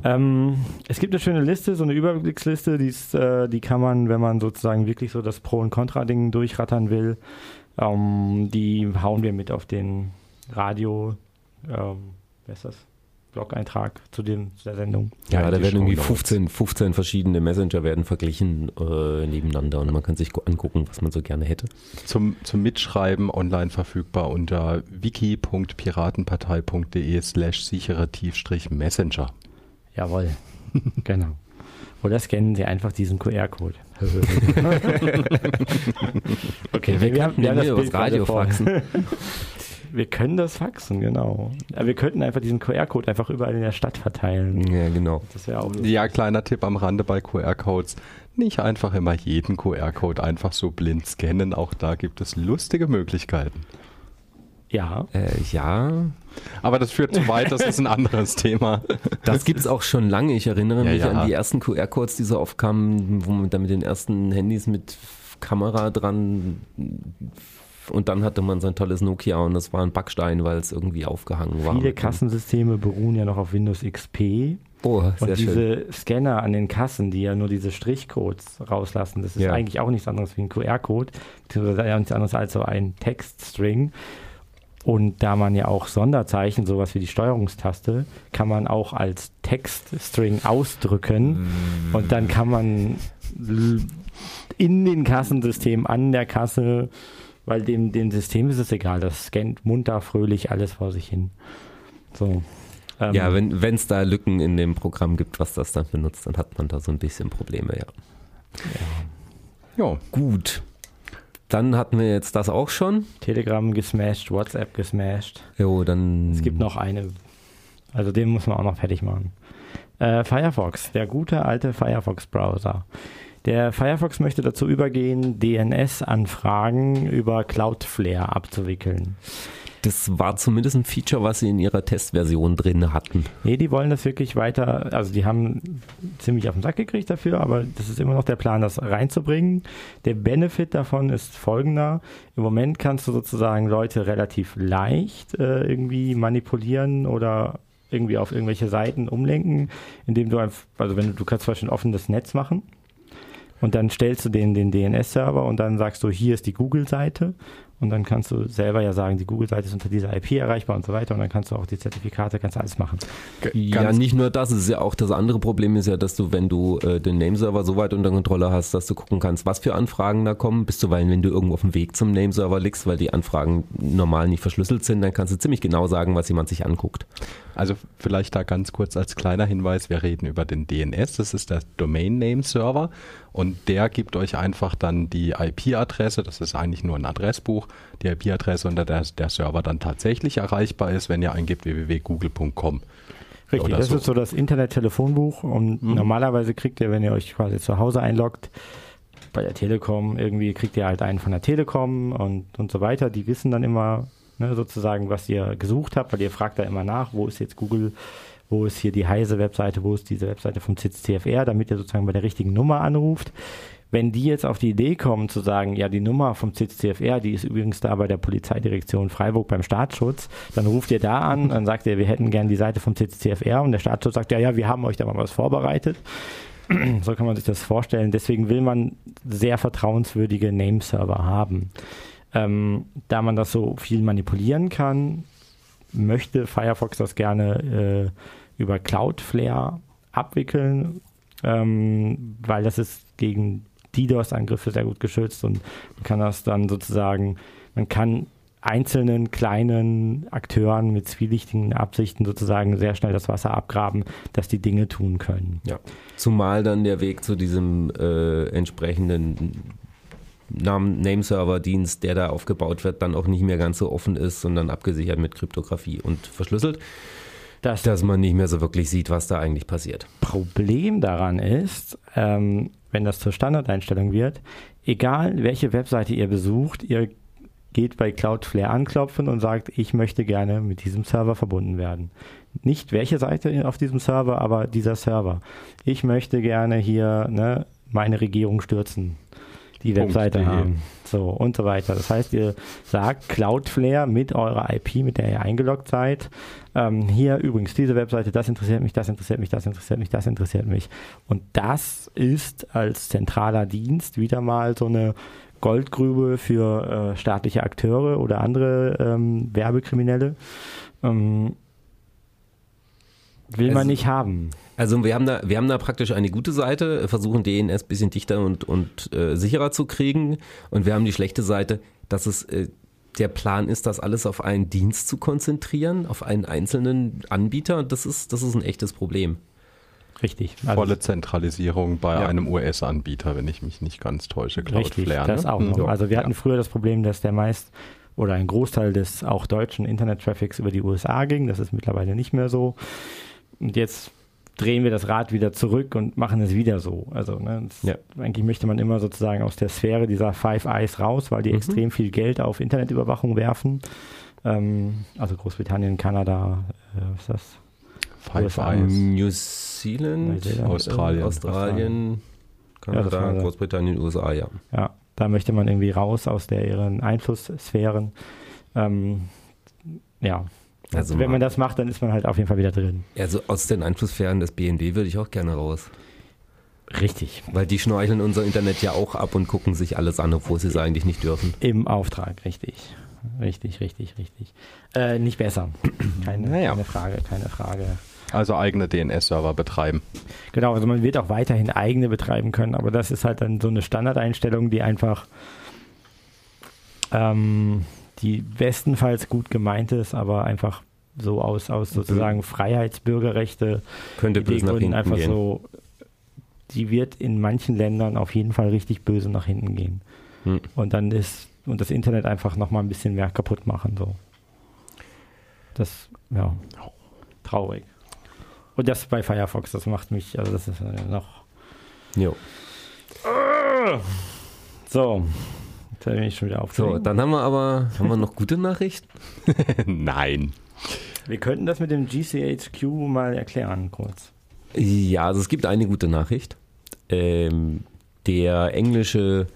Ähm, es gibt eine schöne Liste, so eine Überblicksliste, die, ist, äh, die kann man, wenn man sozusagen wirklich so das Pro- und Contra-Ding durchrattern will, ähm, die hauen wir mit auf den Radio, ähm, wer ist das? Blog-Eintrag zu, dem, zu der Sendung. Ja, Ja, da werden irgendwie Shownotes. 15, 15 verschiedene Messenger werden verglichen äh, nebeneinander und man kann sich gu- angucken, was man so gerne hätte. Zum, zum Mitschreiben online verfügbar unter wiki.piratenpartei.de slash sichere Tiefstrich Messenger. Jawohl, *laughs* genau. Oder scannen Sie einfach diesen QR-Code. *laughs* *laughs* okay, wir, haben, wir haben das Bild gerade Radio vor. faxen. Wir können das faxen, genau. Aber wir könnten einfach diesen QR-Code einfach überall in der Stadt verteilen. Ja, genau. Das wäre auch lustig. Ja, kleiner Tipp am Rande bei QR-Codes. Nicht einfach immer jeden QR-Code einfach so blind scannen. Auch da gibt es lustige Möglichkeiten. Ja, Äh, ja, Aber das führt zu weit, das ist ein anderes *laughs* Thema. das gibt's auch schon lange. Ich erinnere Ja, mich ja. an die ersten QR-Codes, die so aufkamen, wo man dann mit den ersten Handys mit Kamera dran und dann hatte man sein tolles Nokia und das war ein Backstein, weil es irgendwie aufgehangen war. viele Kassensysteme beruhen ja noch auf Windows XP. Oh, sehr Und schön. diese Scanner an den Kassen, die ja nur diese Strichcodes rauslassen, das ist Ja. eigentlich auch nichts anderes wie ein QR-Code, beziehungsweise ja nichts anderes als so ein Textstring. Und da man ja auch Sonderzeichen, sowas wie die Steuerungstaste, kann man auch als Textstring ausdrücken. Und dann kann man in den Kassensystem, an der Kasse, weil dem, dem System ist es egal, das scannt munter, fröhlich alles vor sich hin. So. Ähm, Ja, wenn es da Lücken in dem Programm gibt, was das dann benutzt, dann hat man da so ein bisschen Probleme, ja. Ja, Gut. Dann hatten wir jetzt das auch schon. Telegram gesmashed, WhatsApp gesmashed. Jo, dann. Es gibt noch eine. Also den muss man auch noch fertig machen. Äh, Firefox, der gute alte Firefox-Browser. Der Firefox möchte dazu übergehen, DNS-Anfragen über Cloudflare abzuwickeln. Das war zumindest ein Feature, was sie in ihrer Testversion drin hatten. Nee, die wollen das wirklich weiter, also die haben ziemlich auf den Sack gekriegt dafür, aber das ist immer noch der Plan, das reinzubringen. Der Benefit davon ist folgender. Im Moment kannst du sozusagen Leute relativ leicht äh, irgendwie manipulieren oder irgendwie auf irgendwelche Seiten umlenken, indem du einfach, also wenn du, du kannst zum Beispiel ein offenes Netz machen und dann stellst du den, den DNS-Server und dann sagst du, hier ist die Google-Seite und dann kannst du selber ja sagen, die Google-Seite ist unter dieser IP erreichbar und so weiter und dann kannst du auch die Zertifikate, kannst alles machen. g- Ja, ganz nicht nur das, es ist ja auch das andere Problem ist ja, dass du, wenn du äh, den Nameserver so weit unter Kontrolle hast, dass du gucken kannst, was für Anfragen da kommen, bis zuweilen, wenn du irgendwo auf dem Weg zum Nameserver liegst, weil die Anfragen normal nicht verschlüsselt sind, dann kannst du ziemlich genau sagen, was jemand sich anguckt. Also vielleicht da ganz kurz als kleiner Hinweis, wir reden über den DNS, das ist der Domain Name Server und der gibt euch einfach dann die IP-Adresse, das ist eigentlich nur ein Adressbuch, die IP-Adresse, unter der der Server dann tatsächlich erreichbar ist, wenn ihr eingibt www.google.com. Richtig, das so. ist so das Internet-Telefonbuch und Mhm. normalerweise kriegt ihr, wenn ihr euch quasi zu Hause einloggt, bei der Telekom, irgendwie kriegt ihr halt einen von der Telekom und, und so weiter. Die wissen dann immer ne, sozusagen, was ihr gesucht habt, weil ihr fragt da immer nach, wo ist jetzt Google, wo ist hier die Heise-Webseite, wo ist diese Webseite vom CFR, damit ihr sozusagen bei der richtigen Nummer anruft. Wenn die jetzt auf die Idee kommen zu sagen, ja, die Nummer vom CFR, die ist übrigens da bei der Polizeidirektion Freiburg beim Staatsschutz, dann ruft ihr da an, dann sagt ihr, wir hätten gern die Seite vom CFR und der Staatsschutz sagt, ja, ja, wir haben euch da mal was vorbereitet. So kann man sich das vorstellen. Deswegen will man sehr vertrauenswürdige Nameserver haben. Ähm, da man das so viel manipulieren kann, möchte Firefox das gerne äh, über Cloudflare abwickeln, ähm, weil das ist gegen DDoS-Angriffe sehr gut geschützt und man kann das dann sozusagen, man kann einzelnen kleinen Akteuren mit zwielichtigen Absichten sozusagen sehr schnell das Wasser abgraben, dass die Dinge tun können. Ja. Zumal dann der Weg zu diesem äh, entsprechenden Nameserver-Dienst, der da aufgebaut wird, dann auch nicht mehr ganz so offen ist, sondern abgesichert mit Kryptographie und verschlüsselt, Das dass man nicht mehr so wirklich sieht, was da eigentlich passiert. Problem daran ist, ähm, wenn das zur Standardeinstellung wird, egal welche Webseite ihr besucht, ihr geht bei Cloudflare anklopfen und sagt, ich möchte gerne mit diesem Server verbunden werden. Nicht welche Seite auf diesem Server, aber dieser Server. Ich möchte gerne hier ne, meine Regierung stürzen. Die Webseite de. haben. So und so weiter. Das heißt, ihr sagt Cloudflare mit eurer IP, mit der ihr eingeloggt seid, ähm, hier übrigens diese Webseite, das interessiert mich, das interessiert mich, das interessiert mich, das interessiert mich. Und das ist als zentraler Dienst wieder mal so eine Goldgrube für äh, staatliche Akteure oder andere ähm, Werbekriminelle. Ähm, will man Also- nicht haben. Also wir haben da, wir haben da praktisch eine gute Seite, versuchen DNS ein bisschen dichter und, und äh, sicherer zu kriegen. Und wir haben die schlechte Seite, dass es äh, der Plan ist, das alles auf einen Dienst zu konzentrieren, auf einen einzelnen Anbieter. Und das ist, das ist ein echtes Problem. Richtig. Also Volle Zentralisierung bei Ja. einem US-Anbieter, wenn ich mich nicht ganz täusche. Richtig, Cloudflare, das auch noch. Also wir hatten früher das Problem, dass der meist oder ein Großteil des auch deutschen Internet-Traffics über die USA ging. Das ist mittlerweile nicht mehr so. Und jetzt drehen wir das Rad wieder zurück und machen es wieder so. Also ne, Ja. eigentlich möchte man immer sozusagen aus der Sphäre dieser Five Eyes raus, weil die Mhm. extrem viel Geld auf Internetüberwachung werfen. Ähm, also Großbritannien, Kanada, äh, was ist das? Five USA. Eyes. New Zealand, Neuseeland. Australien. Australien, Ja, Kanada, war- Großbritannien, USA, ja. Ja, da möchte man irgendwie raus aus der ihren Einflusssphären. Ähm, ja. Also Wenn mal- man das macht, dann ist man halt auf jeden Fall wieder drin. Also aus den Einflusssphären des BND würde ich auch gerne raus. Richtig. Weil die schnorcheln unser Internet ja auch ab und gucken sich alles an, obwohl sie es eigentlich nicht dürfen. Im Auftrag, richtig. Richtig, richtig, richtig. Äh, nicht besser. Keine, Naja. keine Frage, keine Frage. Also eigene DNS-Server betreiben. Genau, also man wird auch weiterhin eigene betreiben können, aber das ist halt dann so eine Standardeinstellung, die einfach ähm, die bestenfalls gut gemeint ist, aber einfach so aus, aus sozusagen Freiheitsbürgerrechte Könnte böse nach hinten einfach gehen. so, die wird in manchen Ländern auf jeden Fall richtig böse nach hinten gehen. Hm. Und dann ist, und das Internet einfach nochmal ein bisschen mehr kaputt machen, so. Das, ja, traurig. Und das bei Firefox, das macht mich, also das ist äh, noch, Jo. so, jetzt bin ich schon wieder So, aufgeregt. dann haben wir aber haben wir noch gute Nachrichten. *laughs* Nein. Wir könnten das mit dem GCHQ mal erklären, kurz. Ja, also es gibt eine gute Nachricht. Ähm, der englische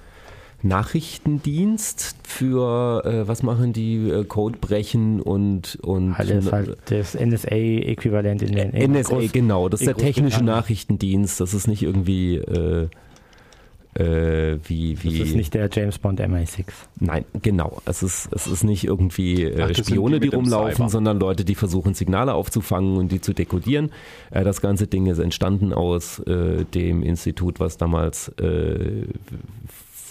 Nachrichtendienst für, äh, was machen die, äh, Code brechen und, und Alles halt das NSA-Äquivalent in den NSA, Groß- genau, das ist der technische. Nachrichtendienst, das ist nicht irgendwie äh, äh, wie, Das wie ist nicht der James Bond MI6. Nein, genau. Es ist, es ist nicht irgendwie äh, Ach, das Spione, die die, rumlaufen, Cyber. sondern Leute, die versuchen, Signale aufzufangen und die zu dekodieren. Äh, das ganze Ding ist entstanden aus äh, dem Institut, was damals äh,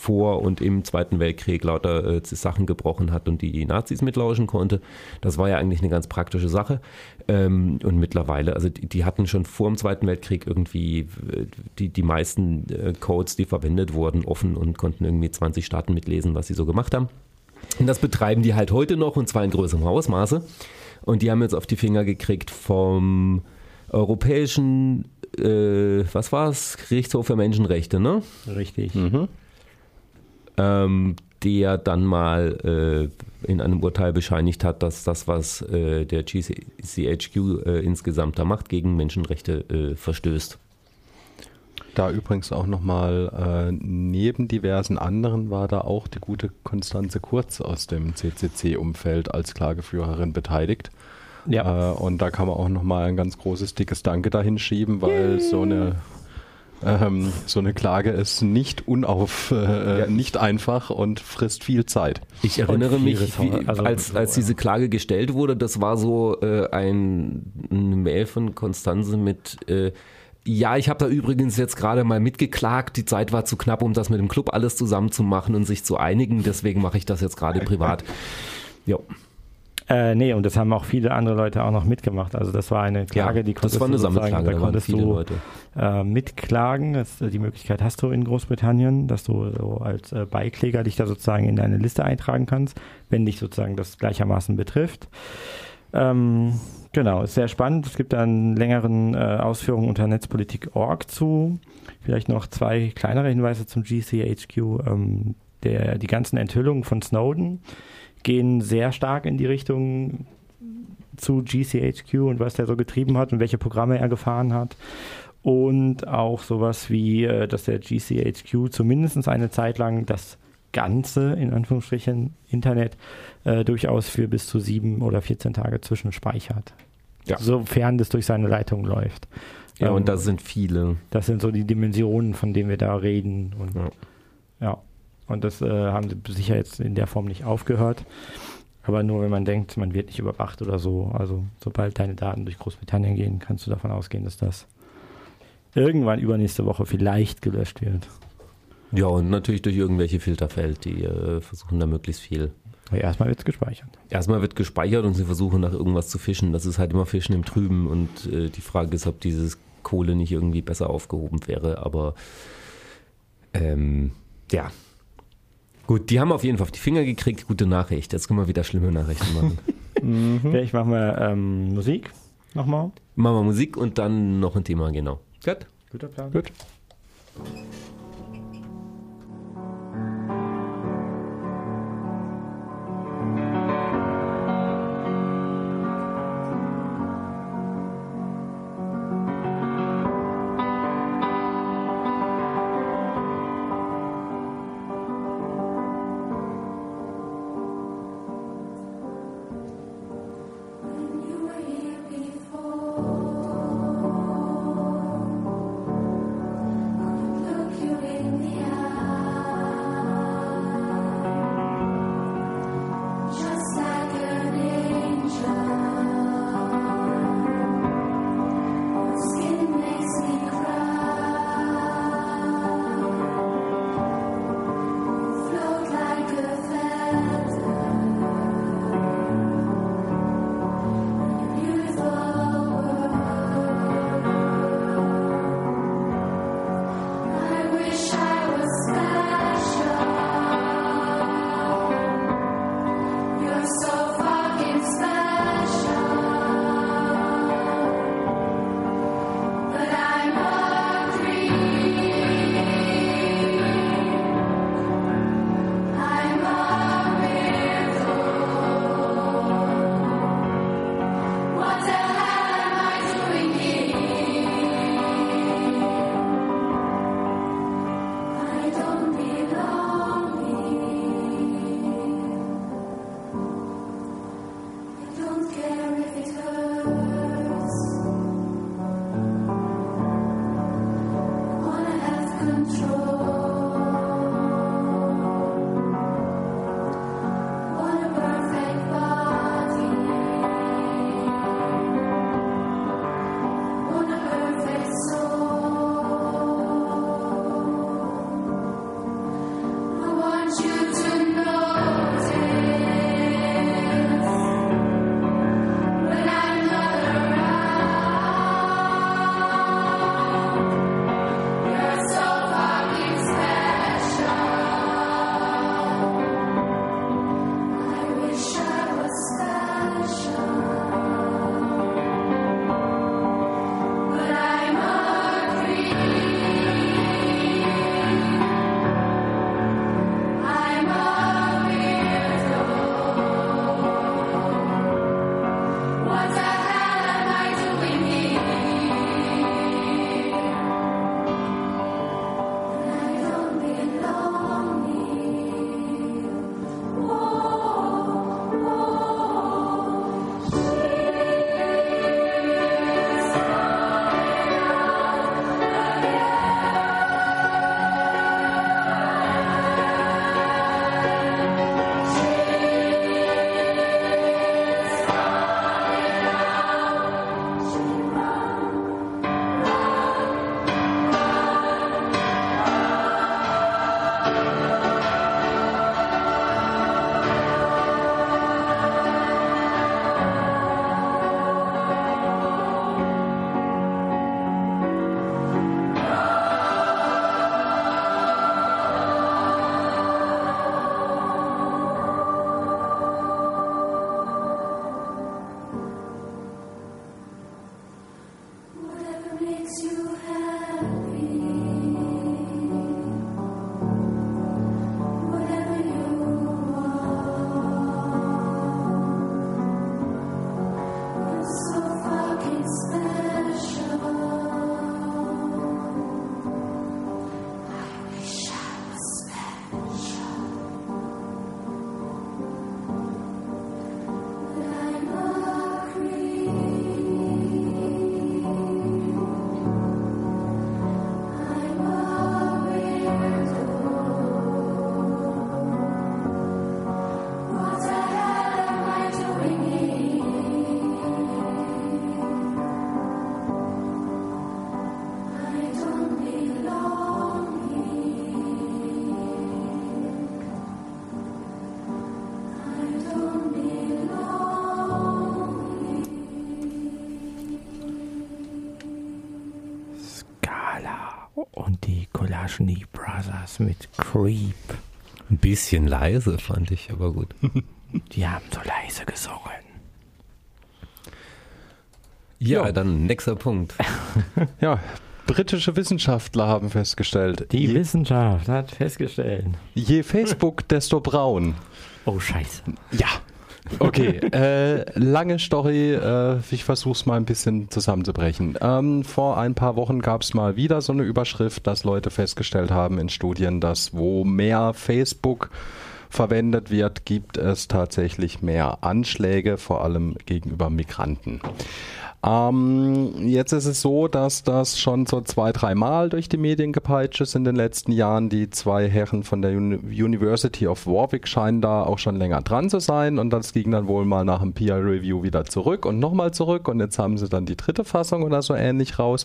vor und im Zweiten Weltkrieg lauter äh, Sachen gebrochen hat und die, die Nazis mitlauschen konnte. Das war ja eigentlich eine ganz praktische Sache. Ähm, und mittlerweile, also die, die hatten schon vor dem Zweiten Weltkrieg irgendwie äh, die, die meisten äh, Codes, die verwendet wurden, offen und konnten irgendwie 20 Staaten mitlesen, was sie so gemacht haben. Und das betreiben die halt heute noch und zwar in größerem Ausmaße. Und die haben jetzt auf die Finger gekriegt vom Europäischen, äh, was war es? Gerichtshof für Menschenrechte, ne? Richtig. Ähm, der dann mal äh, in einem Urteil bescheinigt hat, dass das, was äh, der GCHQ äh, insgesamt da macht, gegen Menschenrechte äh, verstößt. Da übrigens auch nochmal, äh, neben diversen anderen war da auch die gute Konstanze Kurz aus dem CCC-Umfeld als Klageführerin beteiligt. Ja. Äh, und da kann man auch nochmal ein ganz großes, dickes Danke dahin schieben, weil so eine ähm, so eine Klage ist nicht unauf, äh, Ja. nicht einfach und frisst viel Zeit. Ich erinnere mich, wie, also als, so, als ja. diese Klage gestellt wurde, das war so äh, ein, eine Mail von Konstanze mit äh, ja, ich habe da übrigens jetzt gerade mal mitgeklagt. Die Zeit war zu knapp, um das mit dem Club alles zusammen zu machen und sich zu einigen. Deswegen mache ich das jetzt gerade privat. *laughs* Jo. Äh, nee, und das haben auch viele andere Leute auch noch mitgemacht. Also das war eine Klage, Ja, die konntest das war eine Sammelklage, Da konntest du äh, mitklagen. Das, äh, die Möglichkeit hast du in Großbritannien, dass du so als äh, Beikläger dich da sozusagen in deine Liste eintragen kannst, wenn dich sozusagen das gleichermaßen betrifft. Ähm, genau, ist sehr spannend. Es gibt dann längeren äh, Ausführungen unter netzpolitik.org zu. Vielleicht noch zwei kleinere Hinweise zum GCHQ. Ähm, der, die ganzen Enthüllungen von Snowden gehen sehr stark in die Richtung zu GCHQ und was der so getrieben hat und welche Programme er gefahren hat. Und auch sowas wie, äh, dass der GCHQ zumindest eine Zeit lang das ganze, in Anführungsstrichen, Internet äh, durchaus für bis zu sieben oder 14 Tage zwischenspeichert. Ja. Sofern das durch seine Leitung läuft. Ja, Ähm, und da sind viele. das sind so die Dimensionen, von denen wir da reden. Und, Ja. ja. Und das äh, haben sie sicher jetzt in der Form nicht aufgehört. Aber nur wenn man denkt, man wird nicht überwacht oder so. Also sobald deine Daten durch Großbritannien gehen, kannst du davon ausgehen, dass das irgendwann übernächste Woche vielleicht gelöscht wird. Ja, und natürlich durch irgendwelche Filter fällt, die äh, versuchen da möglichst viel. Aber erstmal wird es gespeichert. Erstmal wird gespeichert und sie versuchen nach irgendwas zu fischen. Das ist halt immer Fischen im Trüben und äh, die Frage ist, ob dieses Kohle nicht irgendwie besser aufgehoben wäre. Aber ähm, ja, Gut, die haben auf jeden Fall auf die Finger gekriegt. Gute Nachricht. Jetzt können wir wieder schlimme Nachrichten machen. *laughs* mhm. Ja, ich mache mal ähm, Musik nochmal. Machen wir Musik und dann noch ein Thema, genau. Gut. Guter Plan. Gut. Schnee Brothers mit Creep. Ein bisschen leise fand ich, aber gut. *laughs* Die haben so leise gesungen. Ja, jo. dann nächster Punkt. *laughs* ja, britische Wissenschaftler haben festgestellt. Die Wissenschaft hat festgestellt. Je Facebook, desto braun. Oh Scheiße. Ja. Okay, äh, lange Story, äh, ich versuche es mal ein bisschen zusammenzubrechen. Ähm, vor ein paar Wochen gab es mal wieder so eine Überschrift, dass Leute festgestellt haben in Studien, dass wo mehr Facebook verwendet wird, gibt es tatsächlich mehr Anschläge, vor allem gegenüber Migranten. Ähm, jetzt ist es so, dass das schon so zwei, dreimal durch die Medien gepeitscht ist in den letzten Jahren. Die zwei Herren von der Uni University of Warwick scheinen da auch schon länger dran zu sein und das ging dann wohl mal nach dem Peer Review wieder zurück und nochmal zurück und jetzt haben sie dann die dritte Fassung oder so ähnlich raus.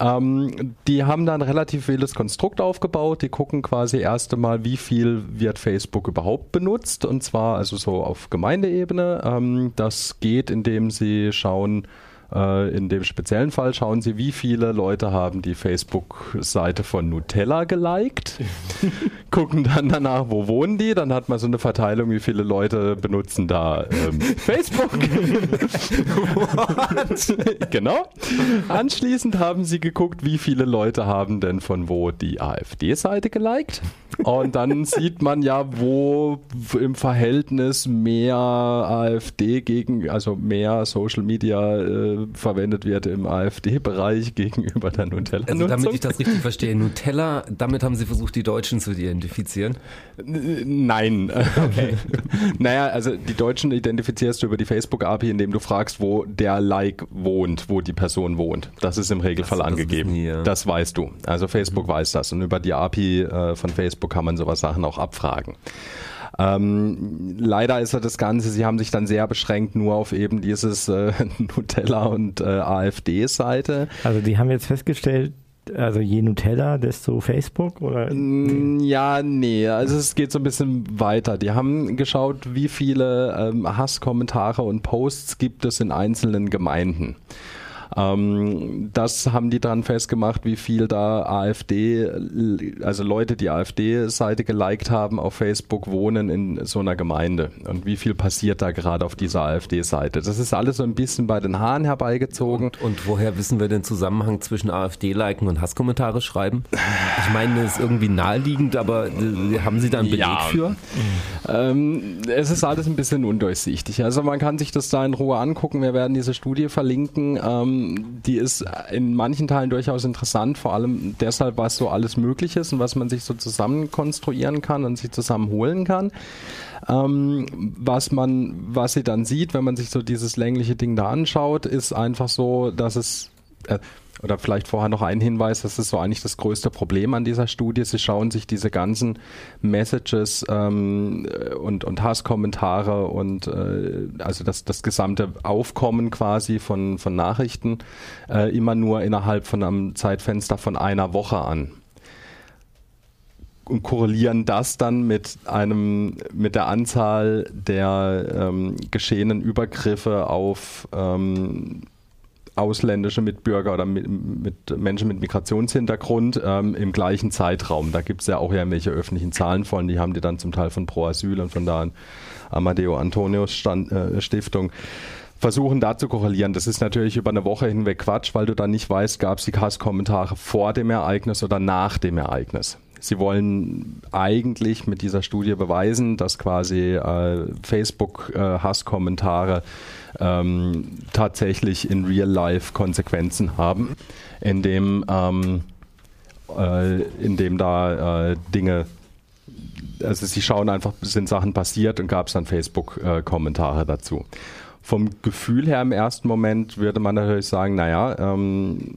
Ähm, die haben dann ein relativ wildes Konstrukt aufgebaut. Die gucken quasi erst einmal, wie viel wird Facebook überhaupt benutzt. Und zwar also so auf Gemeindeebene. Ähm, das geht, indem sie schauen, in dem speziellen Fall schauen sie, wie viele Leute haben die Facebook-Seite von Nutella geliked. *laughs* gucken dann danach, wo wohnen die. Dann hat man so eine Verteilung, wie viele Leute benutzen da ähm, *laughs* Facebook. genau. Anschließend haben sie geguckt, wie viele Leute haben denn von wo die AfD-Seite geliked. Und dann *laughs* sieht man ja, wo im Verhältnis mehr AfD gegen, also mehr Social Media äh, verwendet wird im AfD-Bereich *laughs* gegenüber der Nutella. Also damit ich das richtig verstehe, Nutella, damit haben sie versucht, die Deutschen zu identifizieren. Nein. Okay. *laughs* naja, also die Deutschen identifizierst du über die Facebook-API, indem du fragst, wo der Like wohnt, wo die Person wohnt. Das ist im Regelfall Das- das angegeben. ja. Das weißt du. Also Facebook weiß das. Und über die API äh, von Facebook kann man sowas Sachen auch abfragen. Ähm, leider ist ja das Ganze, sie haben sich dann sehr beschränkt nur auf eben dieses äh, *laughs* Nutella und äh, AfD-Seite. Also die haben jetzt festgestellt, also je Nutella, desto Facebook oder? Mm, Ja, nee, also es geht so ein bisschen weiter. Die haben geschaut, wie viele ähm, Hasskommentare und Posts gibt es in einzelnen Gemeinden. Ähm, das haben die dann festgemacht, wie viel da AfD, also Leute, die AfD-Seite geliked haben auf Facebook, wohnen in so einer Gemeinde und wie viel passiert da gerade auf dieser AfD-Seite. Das ist alles so ein bisschen bei den Haaren herbeigezogen. Und woher wissen wir den Zusammenhang zwischen AfD-Liken und Hasskommentare schreiben? Ich meine, das ist irgendwie naheliegend, aber äh, haben Sie da einen Beleg Ja. für? Ähm, es ist alles ein bisschen undurchsichtig. Also man kann sich das da in Ruhe angucken. Wir werden diese Studie verlinken. Ähm, die ist in manchen Teilen durchaus interessant, vor allem deshalb, was so alles möglich ist und was man sich so zusammen konstruieren kann und sich zusammen holen kann. Ähm, was man, was sie dann sieht, wenn man sich so dieses längliche Ding da anschaut, ist einfach so, dass es äh, oder vielleicht vorher noch ein Hinweis, das ist so eigentlich das größte Problem an dieser Studie. Sie schauen sich diese ganzen Messages ähm, äh, und, und Hasskommentare und äh, also das, das gesamte Aufkommen quasi von, von Nachrichten äh, immer nur innerhalb von einem Zeitfenster von einer Woche an und korrelieren das dann mit einem mit der Anzahl der ähm, geschehenen Übergriffe auf ähm, ausländische Mitbürger oder mit, mit Menschen mit Migrationshintergrund ähm, im gleichen Zeitraum. Da gibt es ja auch irgendwelche öffentlichen Zahlen von, die haben die dann zum Teil von Pro Asyl und von der Amadeo Antonius Stand, äh, Stiftung versuchen da zu korrelieren. Das ist natürlich über eine Woche hinweg Quatsch, weil du dann nicht weißt, gab es die Hasskommentare vor dem Ereignis oder nach dem Ereignis. Sie wollen eigentlich mit dieser Studie beweisen, dass quasi äh, Facebook-Hasskommentare ähm, tatsächlich in Real Life Konsequenzen haben, indem, ähm, äh, indem da äh, Dinge also sie schauen einfach, sind Sachen passiert und gab es dann Facebook-Kommentare dazu. Vom Gefühl her im ersten Moment würde man natürlich sagen, naja, ähm,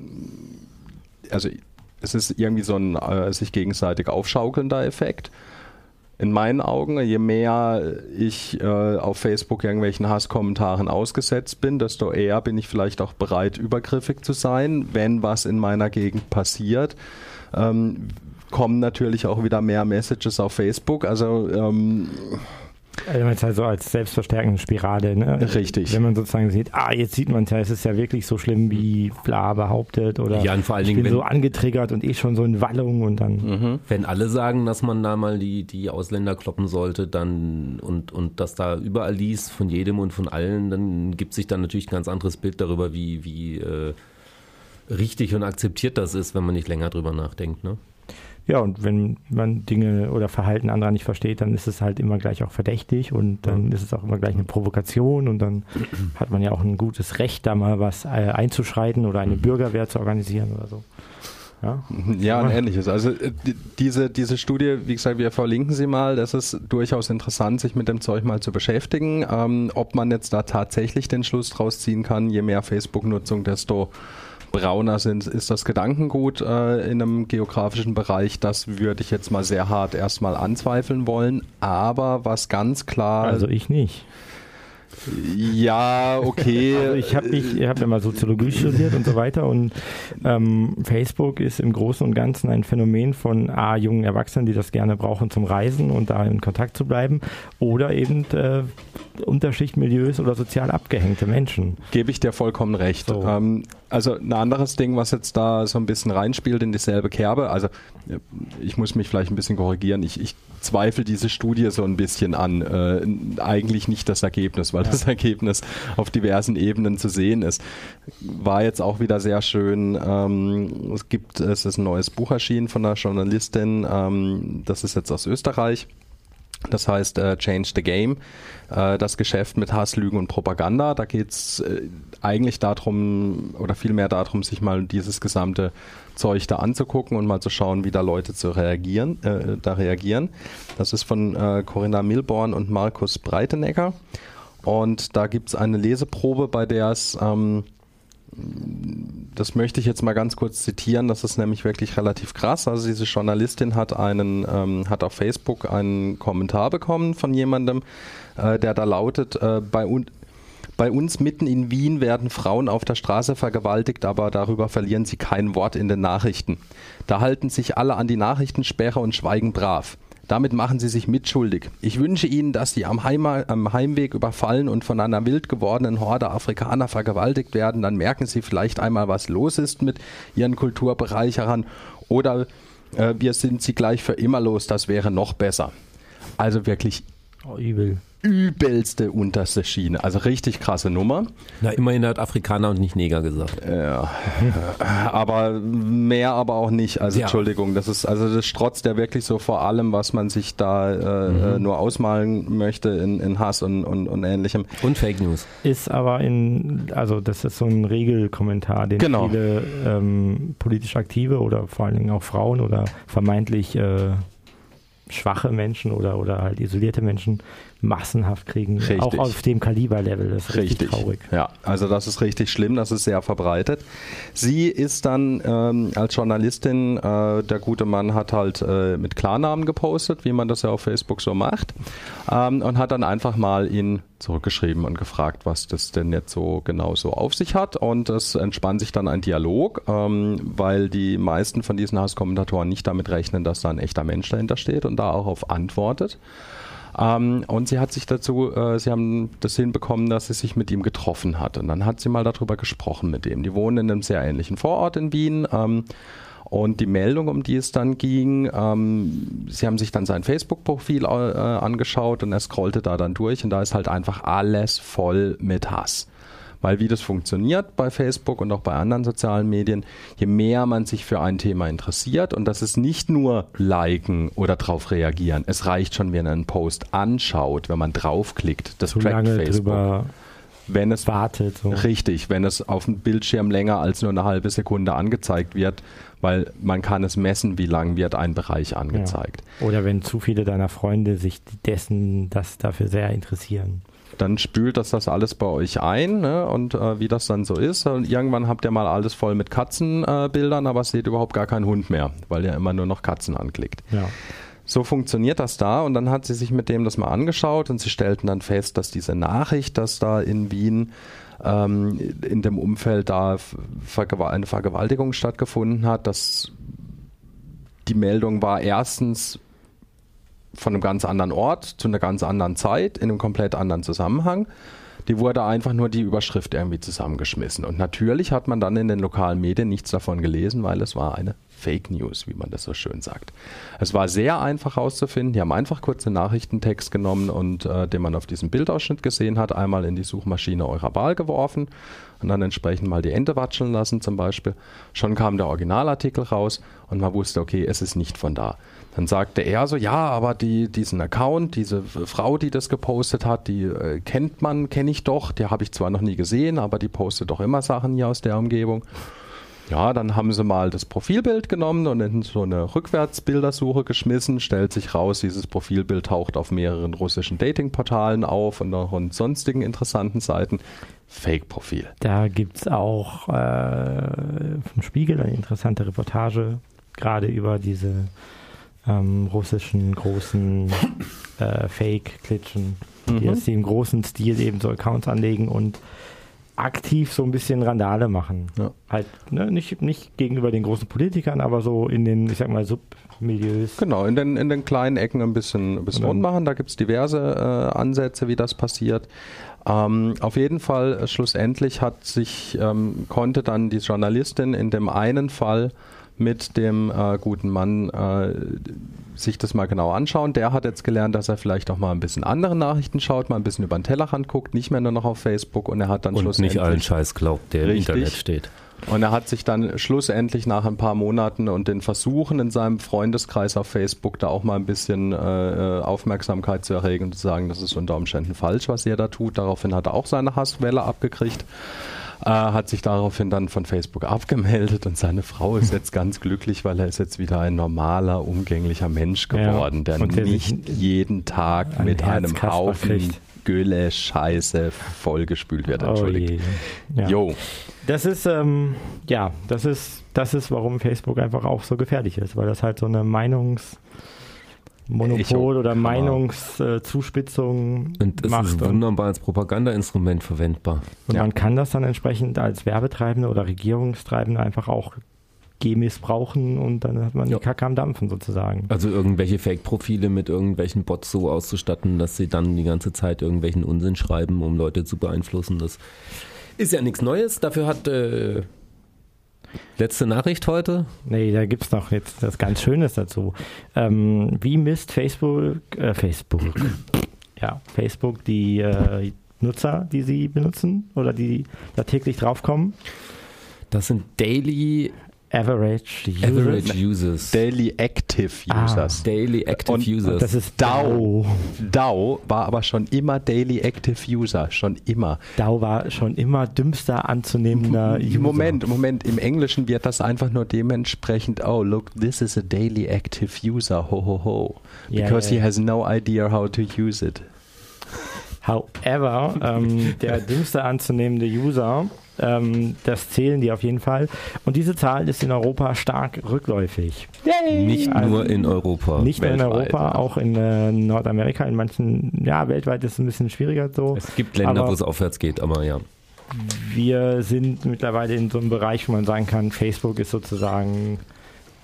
also es ist irgendwie so ein äh, sich gegenseitig aufschaukelnder Effekt. In meinen Augen, je mehr ich äh, auf Facebook irgendwelchen Hasskommentaren ausgesetzt bin, desto eher bin ich vielleicht auch bereit, übergriffig zu sein, wenn was in meiner Gegend passiert. Ähm, kommen natürlich auch wieder mehr Messages auf Facebook. Also ähm, Also man halt so als selbstverstärkende Spirale, ne? Richtig. Wenn man sozusagen sieht, ah, jetzt sieht man es ja, es ist ja wirklich so schlimm, wie bla behauptet oder Ja, und vor allen ich Dingen, bin wenn- so angetriggert und eh schon so in Wallung und dann Wenn alle sagen, dass man da mal die, die Ausländer kloppen sollte, dann und, und das da überall liest, von jedem und von allen, dann gibt sich dann natürlich ein ganz anderes Bild darüber, wie, wie äh, richtig und akzeptiert das ist, wenn man nicht länger drüber nachdenkt. Ne? Ja, und wenn man Dinge oder Verhalten anderer nicht versteht, dann ist es halt immer gleich auch verdächtig und dann ist es auch immer gleich eine Provokation und dann *clears throat* hat man ja auch ein gutes Recht, da mal was äh, einzuschreiten oder eine Bürgerwehr zu organisieren oder so. Ja, Ja, und ähnliches. Also äh, die- diese, diese Studie, wie gesagt, wir verlinken sie mal. Das ist durchaus interessant, sich mit dem Zeug mal zu beschäftigen. Ähm, ob man jetzt da tatsächlich den Schluss draus ziehen kann, je mehr Facebook-Nutzung, desto brauner sind, ist das Gedankengut äh, in einem geografischen Bereich. Das würde ich jetzt mal sehr hart erstmal anzweifeln wollen. Aber was ganz klar, also ich nicht. ja, okay. *laughs* Also ich habe habe ja mal Soziologie studiert und so weiter und ähm, Facebook ist im Großen und Ganzen ein Phänomen von A, jungen Erwachsenen, die das gerne brauchen zum Reisen und da in Kontakt zu bleiben oder eben äh, Unterschichtmilieus oder sozial abgehängte Menschen. Gebe ich dir vollkommen recht. So. Ähm, also ein anderes Ding, was jetzt da so ein bisschen reinspielt in dieselbe Kerbe, also äh, ich muss mich vielleicht ein bisschen korrigieren, ich, ich zweifle diese Studie so ein bisschen an. Äh, eigentlich nicht das Ergebnis, weil das Ergebnis auf diversen Ebenen zu sehen ist. War jetzt auch wieder sehr schön. Ähm, es gibt, es ist ein neues Buch erschienen von einer Journalistin, ähm, das ist jetzt aus Österreich. Das heißt äh, Change the Game, äh, das Geschäft mit Hass, Lügen und Propaganda. Da geht es äh, eigentlich darum, oder vielmehr darum, sich mal dieses gesamte Zeug da anzugucken und mal zu schauen, wie da Leute zu reagieren, äh, da reagieren. Das ist von äh, Corinna Milborn und Markus Breitenegger. Und da gibt es eine Leseprobe, bei der es ähm, das möchte ich jetzt mal ganz kurz zitieren, das ist nämlich wirklich relativ krass. Also diese Journalistin hat einen, ähm, hat auf Facebook einen Kommentar bekommen von jemandem, äh, der da lautet, äh, bei, un bei uns mitten in Wien werden Frauen auf der Straße vergewaltigt, aber darüber verlieren sie kein Wort in den Nachrichten. Da halten sich alle an die Nachrichtensperre und schweigen brav. Damit machen sie sich mitschuldig. Ich wünsche Ihnen, dass Sie am, Heima, am Heimweg überfallen und von einer wild gewordenen Horde Afrikaner vergewaltigt werden. Dann merken Sie vielleicht einmal, was los ist mit Ihren Kulturbereicherern. Oder äh, wir sind Sie gleich für immer los. Das wäre noch besser. Also wirklich Oh, übel. übelste unterste Schiene. Also richtig krasse Nummer. Na, immerhin hat Afrikaner und nicht Neger gesagt. Ja, *laughs* aber mehr aber auch nicht. Also Ja. Entschuldigung, das ist also das strotzt ja wirklich so vor allem, was man sich da äh, äh, nur ausmalen möchte in, in Hass und, und, und ähnlichem. Und Fake News. Ist aber in, also das ist so ein Regelkommentar, den Genau. viele ähm, politisch aktive oder vor allen Dingen auch Frauen oder vermeintlich äh, schwache Menschen oder, oder halt isolierte Menschen massenhaft kriegen. Richtig. Auch auf dem Kaliberlevel. Das ist richtig, Richtig. traurig. Ja, also das ist richtig schlimm, das ist sehr verbreitet. Sie ist dann ähm, als Journalistin, äh, der gute Mann hat halt äh, mit Klarnamen gepostet, wie man das ja auf Facebook so macht, ähm, und hat dann einfach mal ihn zurückgeschrieben und gefragt, was das denn jetzt so genau so auf sich hat. Und es entspann sich dann ein Dialog, ähm, weil die meisten von diesen Hasskommentatoren nicht damit rechnen, dass da ein echter Mensch dahinter steht und da auch auf antwortet. Ähm, und sie hat sich dazu, äh, sie haben das hinbekommen, dass sie sich mit ihm getroffen hat. Und dann hat sie mal darüber gesprochen mit ihm. Die wohnen in einem sehr ähnlichen Vorort in Wien. Ähm, und die Meldung, um die es dann ging, ähm, sie haben sich dann sein Facebook-Profil äh, angeschaut und er scrollte da dann durch und da ist halt einfach alles voll mit Hass. Weil wie das funktioniert bei Facebook und auch bei anderen sozialen Medien, je mehr man sich für ein Thema interessiert und das ist nicht nur liken oder drauf reagieren, es reicht schon, wenn man einen Post anschaut, wenn man draufklickt, das Zu trackt Facebook. Wenn es wartet. So. Richtig, wenn es auf dem Bildschirm länger als nur eine halbe Sekunde angezeigt wird, weil man kann es messen, wie lang wird ein Bereich angezeigt. Oder wenn zu viele deiner Freunde sich dessen das dafür sehr interessieren. Dann spült das das alles bei euch ein ne? und äh, wie das dann so ist. Und irgendwann habt ihr mal alles voll mit Katzenbildern, äh, aber seht überhaupt gar keinen Hund mehr, weil ihr immer nur noch Katzen anklickt. Ja. So funktioniert das da und dann hat sie sich mit dem das mal angeschaut und sie stellten dann fest, dass diese Nachricht, dass da in Wien ähm, in dem Umfeld da Vergew eine Vergewaltigung stattgefunden hat, dass die Meldung war erstens von einem ganz anderen Ort zu einer ganz anderen Zeit in einem komplett anderen Zusammenhang. Die wurde einfach nur die Überschrift irgendwie zusammengeschmissen. Und natürlich hat man dann in den lokalen Medien nichts davon gelesen, weil es war eine Fake News, wie man das so schön sagt. Es war sehr einfach herauszufinden. Die haben einfach kurz einen Nachrichtentext genommen und äh, den man auf diesem Bildausschnitt gesehen hat, einmal in die Suchmaschine eurer Wahl geworfen und dann entsprechend mal die Ente watscheln lassen zum Beispiel. Schon kam der Originalartikel raus und man wusste, okay, es ist nicht von da. Dann sagte er so, ja, aber die, diesen Account, diese Frau, die das gepostet hat, die äh, kennt man, kenne ich doch, die habe ich zwar noch nie gesehen, aber die postet doch immer Sachen hier aus der Umgebung. Ja, dann haben sie mal das Profilbild genommen und in so eine Rückwärtsbildersuche geschmissen. Stellt sich raus, dieses Profilbild taucht auf mehreren russischen Datingportalen auf und auch in sonstigen interessanten Seiten. Fake-Profil. Da gibt es auch äh, vom Spiegel eine interessante Reportage, gerade über diese ähm, russischen großen *laughs* äh, Fake-Klitschen, die jetzt im großen Stil eben so Accounts anlegen und aktiv so ein bisschen Randale machen. Ja. Halt, ne, nicht, nicht gegenüber den großen Politikern, aber so in den, ich sag mal, Submilieus. Genau, in den, in den kleinen Ecken ein bisschen, ein bisschen rund machen. Da gibt es diverse äh, Ansätze, wie das passiert. Ähm, auf jeden Fall, äh, schlussendlich hat sich, ähm, konnte dann die Journalistin in dem einen Fall mit dem äh, guten Mann äh, sich das mal genau anschauen. Der hat jetzt gelernt, dass er vielleicht auch mal ein bisschen andere Nachrichten schaut, mal ein bisschen über den Tellerrand guckt, nicht mehr nur noch auf Facebook und er hat dann Und schlussendlich nicht allen Scheiß glaubt, der Richtig. im Internet steht. und er hat sich dann schlussendlich nach ein paar Monaten und den Versuchen in seinem Freundeskreis auf Facebook da auch mal ein bisschen äh, äh, Aufmerksamkeit zu erregen und zu sagen, das ist unter Umständen falsch, was ihr da tut. Daraufhin hat er auch seine Hasswelle abgekriegt. Äh, hat sich daraufhin dann von Facebook abgemeldet und seine Frau ist jetzt ganz glücklich, weil er ist jetzt wieder ein normaler, umgänglicher Mensch Ja, geworden, der und der sich nicht jeden Tag ein mit einem Herzkasper Haufen kriegt. Gülle, Scheiße vollgespült wird. Oh Entschuldigt. je. Ja. Jo. Das ist, ähm, ja, das ist, das ist, warum Facebook einfach auch so gefährlich ist, weil das halt so eine Meinungsmonopol Echo, oder. Meinungszuspitzung Und es macht. ist Und, wunderbar als Propagandainstrument verwendbar. und Ja. man kann das dann entsprechend als Werbetreibende oder Regierungstreibende einfach auch missbrauchen und dann hat man Ja. die Kacke am Dampfen sozusagen. Also irgendwelche Fake-Profile mit irgendwelchen Bots so auszustatten, dass sie dann die ganze Zeit irgendwelchen Unsinn schreiben, um Leute zu beeinflussen. Das ist ja nichts Neues. Dafür hat äh, letzte Nachricht heute. Nee, da gibt's noch jetzt das ganz Schönes dazu. Ähm, wie misst Facebook, äh, Facebook, *clears throat* ja, Facebook die äh, Nutzer, die sie benutzen oder die da täglich draufkommen? Das sind Daily Average Users. Average Users. Daily Active Ah. Users. Daily Active Und Users. Das ist DAO. DAO. DAO war aber schon immer Daily Active User, schon immer. DAO war schon immer dümmster anzunehmender User. Moment, Moment, im Englischen wird das einfach nur dementsprechend, oh look, this is a daily active user, ho ho ho. Because ja, he ja. has no idea how to use it. However, ähm, der *laughs* dümmste anzunehmende User, ähm, das zählen die auf jeden Fall. Und diese Zahl ist in Europa stark rückläufig. nicht Also nur in Europa. Nicht nur in Europa, ja. auch in äh, Nordamerika, in manchen, ja, weltweit ist es ein bisschen schwieriger so. Es gibt Länder, wo es aufwärts geht, aber ja. Wir sind mittlerweile in so einem Bereich, wo man sagen kann, Facebook ist sozusagen,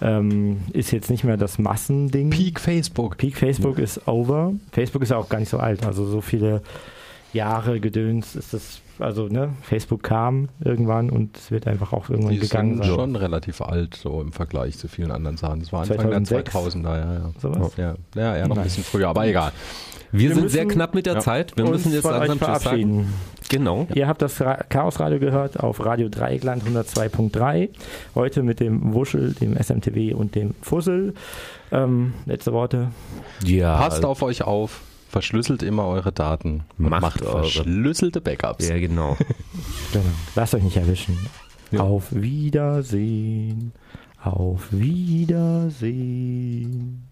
ähm, ist jetzt nicht mehr das Massending. Peak Facebook. Peak Facebook ist over. Facebook ist ja auch gar nicht so alt, also so viele Jahre Gedöns ist das, also ne, Facebook kam irgendwann und es wird einfach auch irgendwann Die gegangen sind sein. schon relativ alt, so im Vergleich zu vielen anderen Sachen. Das war Anfang 2006. der 2000er, ja, ja. Sowas? Ja, ja, ja noch ein bisschen früher, aber egal. Wir, Wir sind müssen- sehr knapp mit der Ja. Zeit. Wir Uns müssen jetzt langsam Tschüss sagen. verabschieden. Genau. Ihr habt das Ra Chaos Radio gehört auf Radio Dreieckland 102.3. Heute mit dem Wuschel, dem SMTW und dem Fussel. Ähm, letzte Worte. Ja. Passt auf euch auf, verschlüsselt immer eure Daten Macht macht, eure- verschlüsselte Backups. Ja, genau. *laughs* Genau. Lasst euch nicht erwischen. Ja. Auf Wiedersehen. Auf Wiedersehen.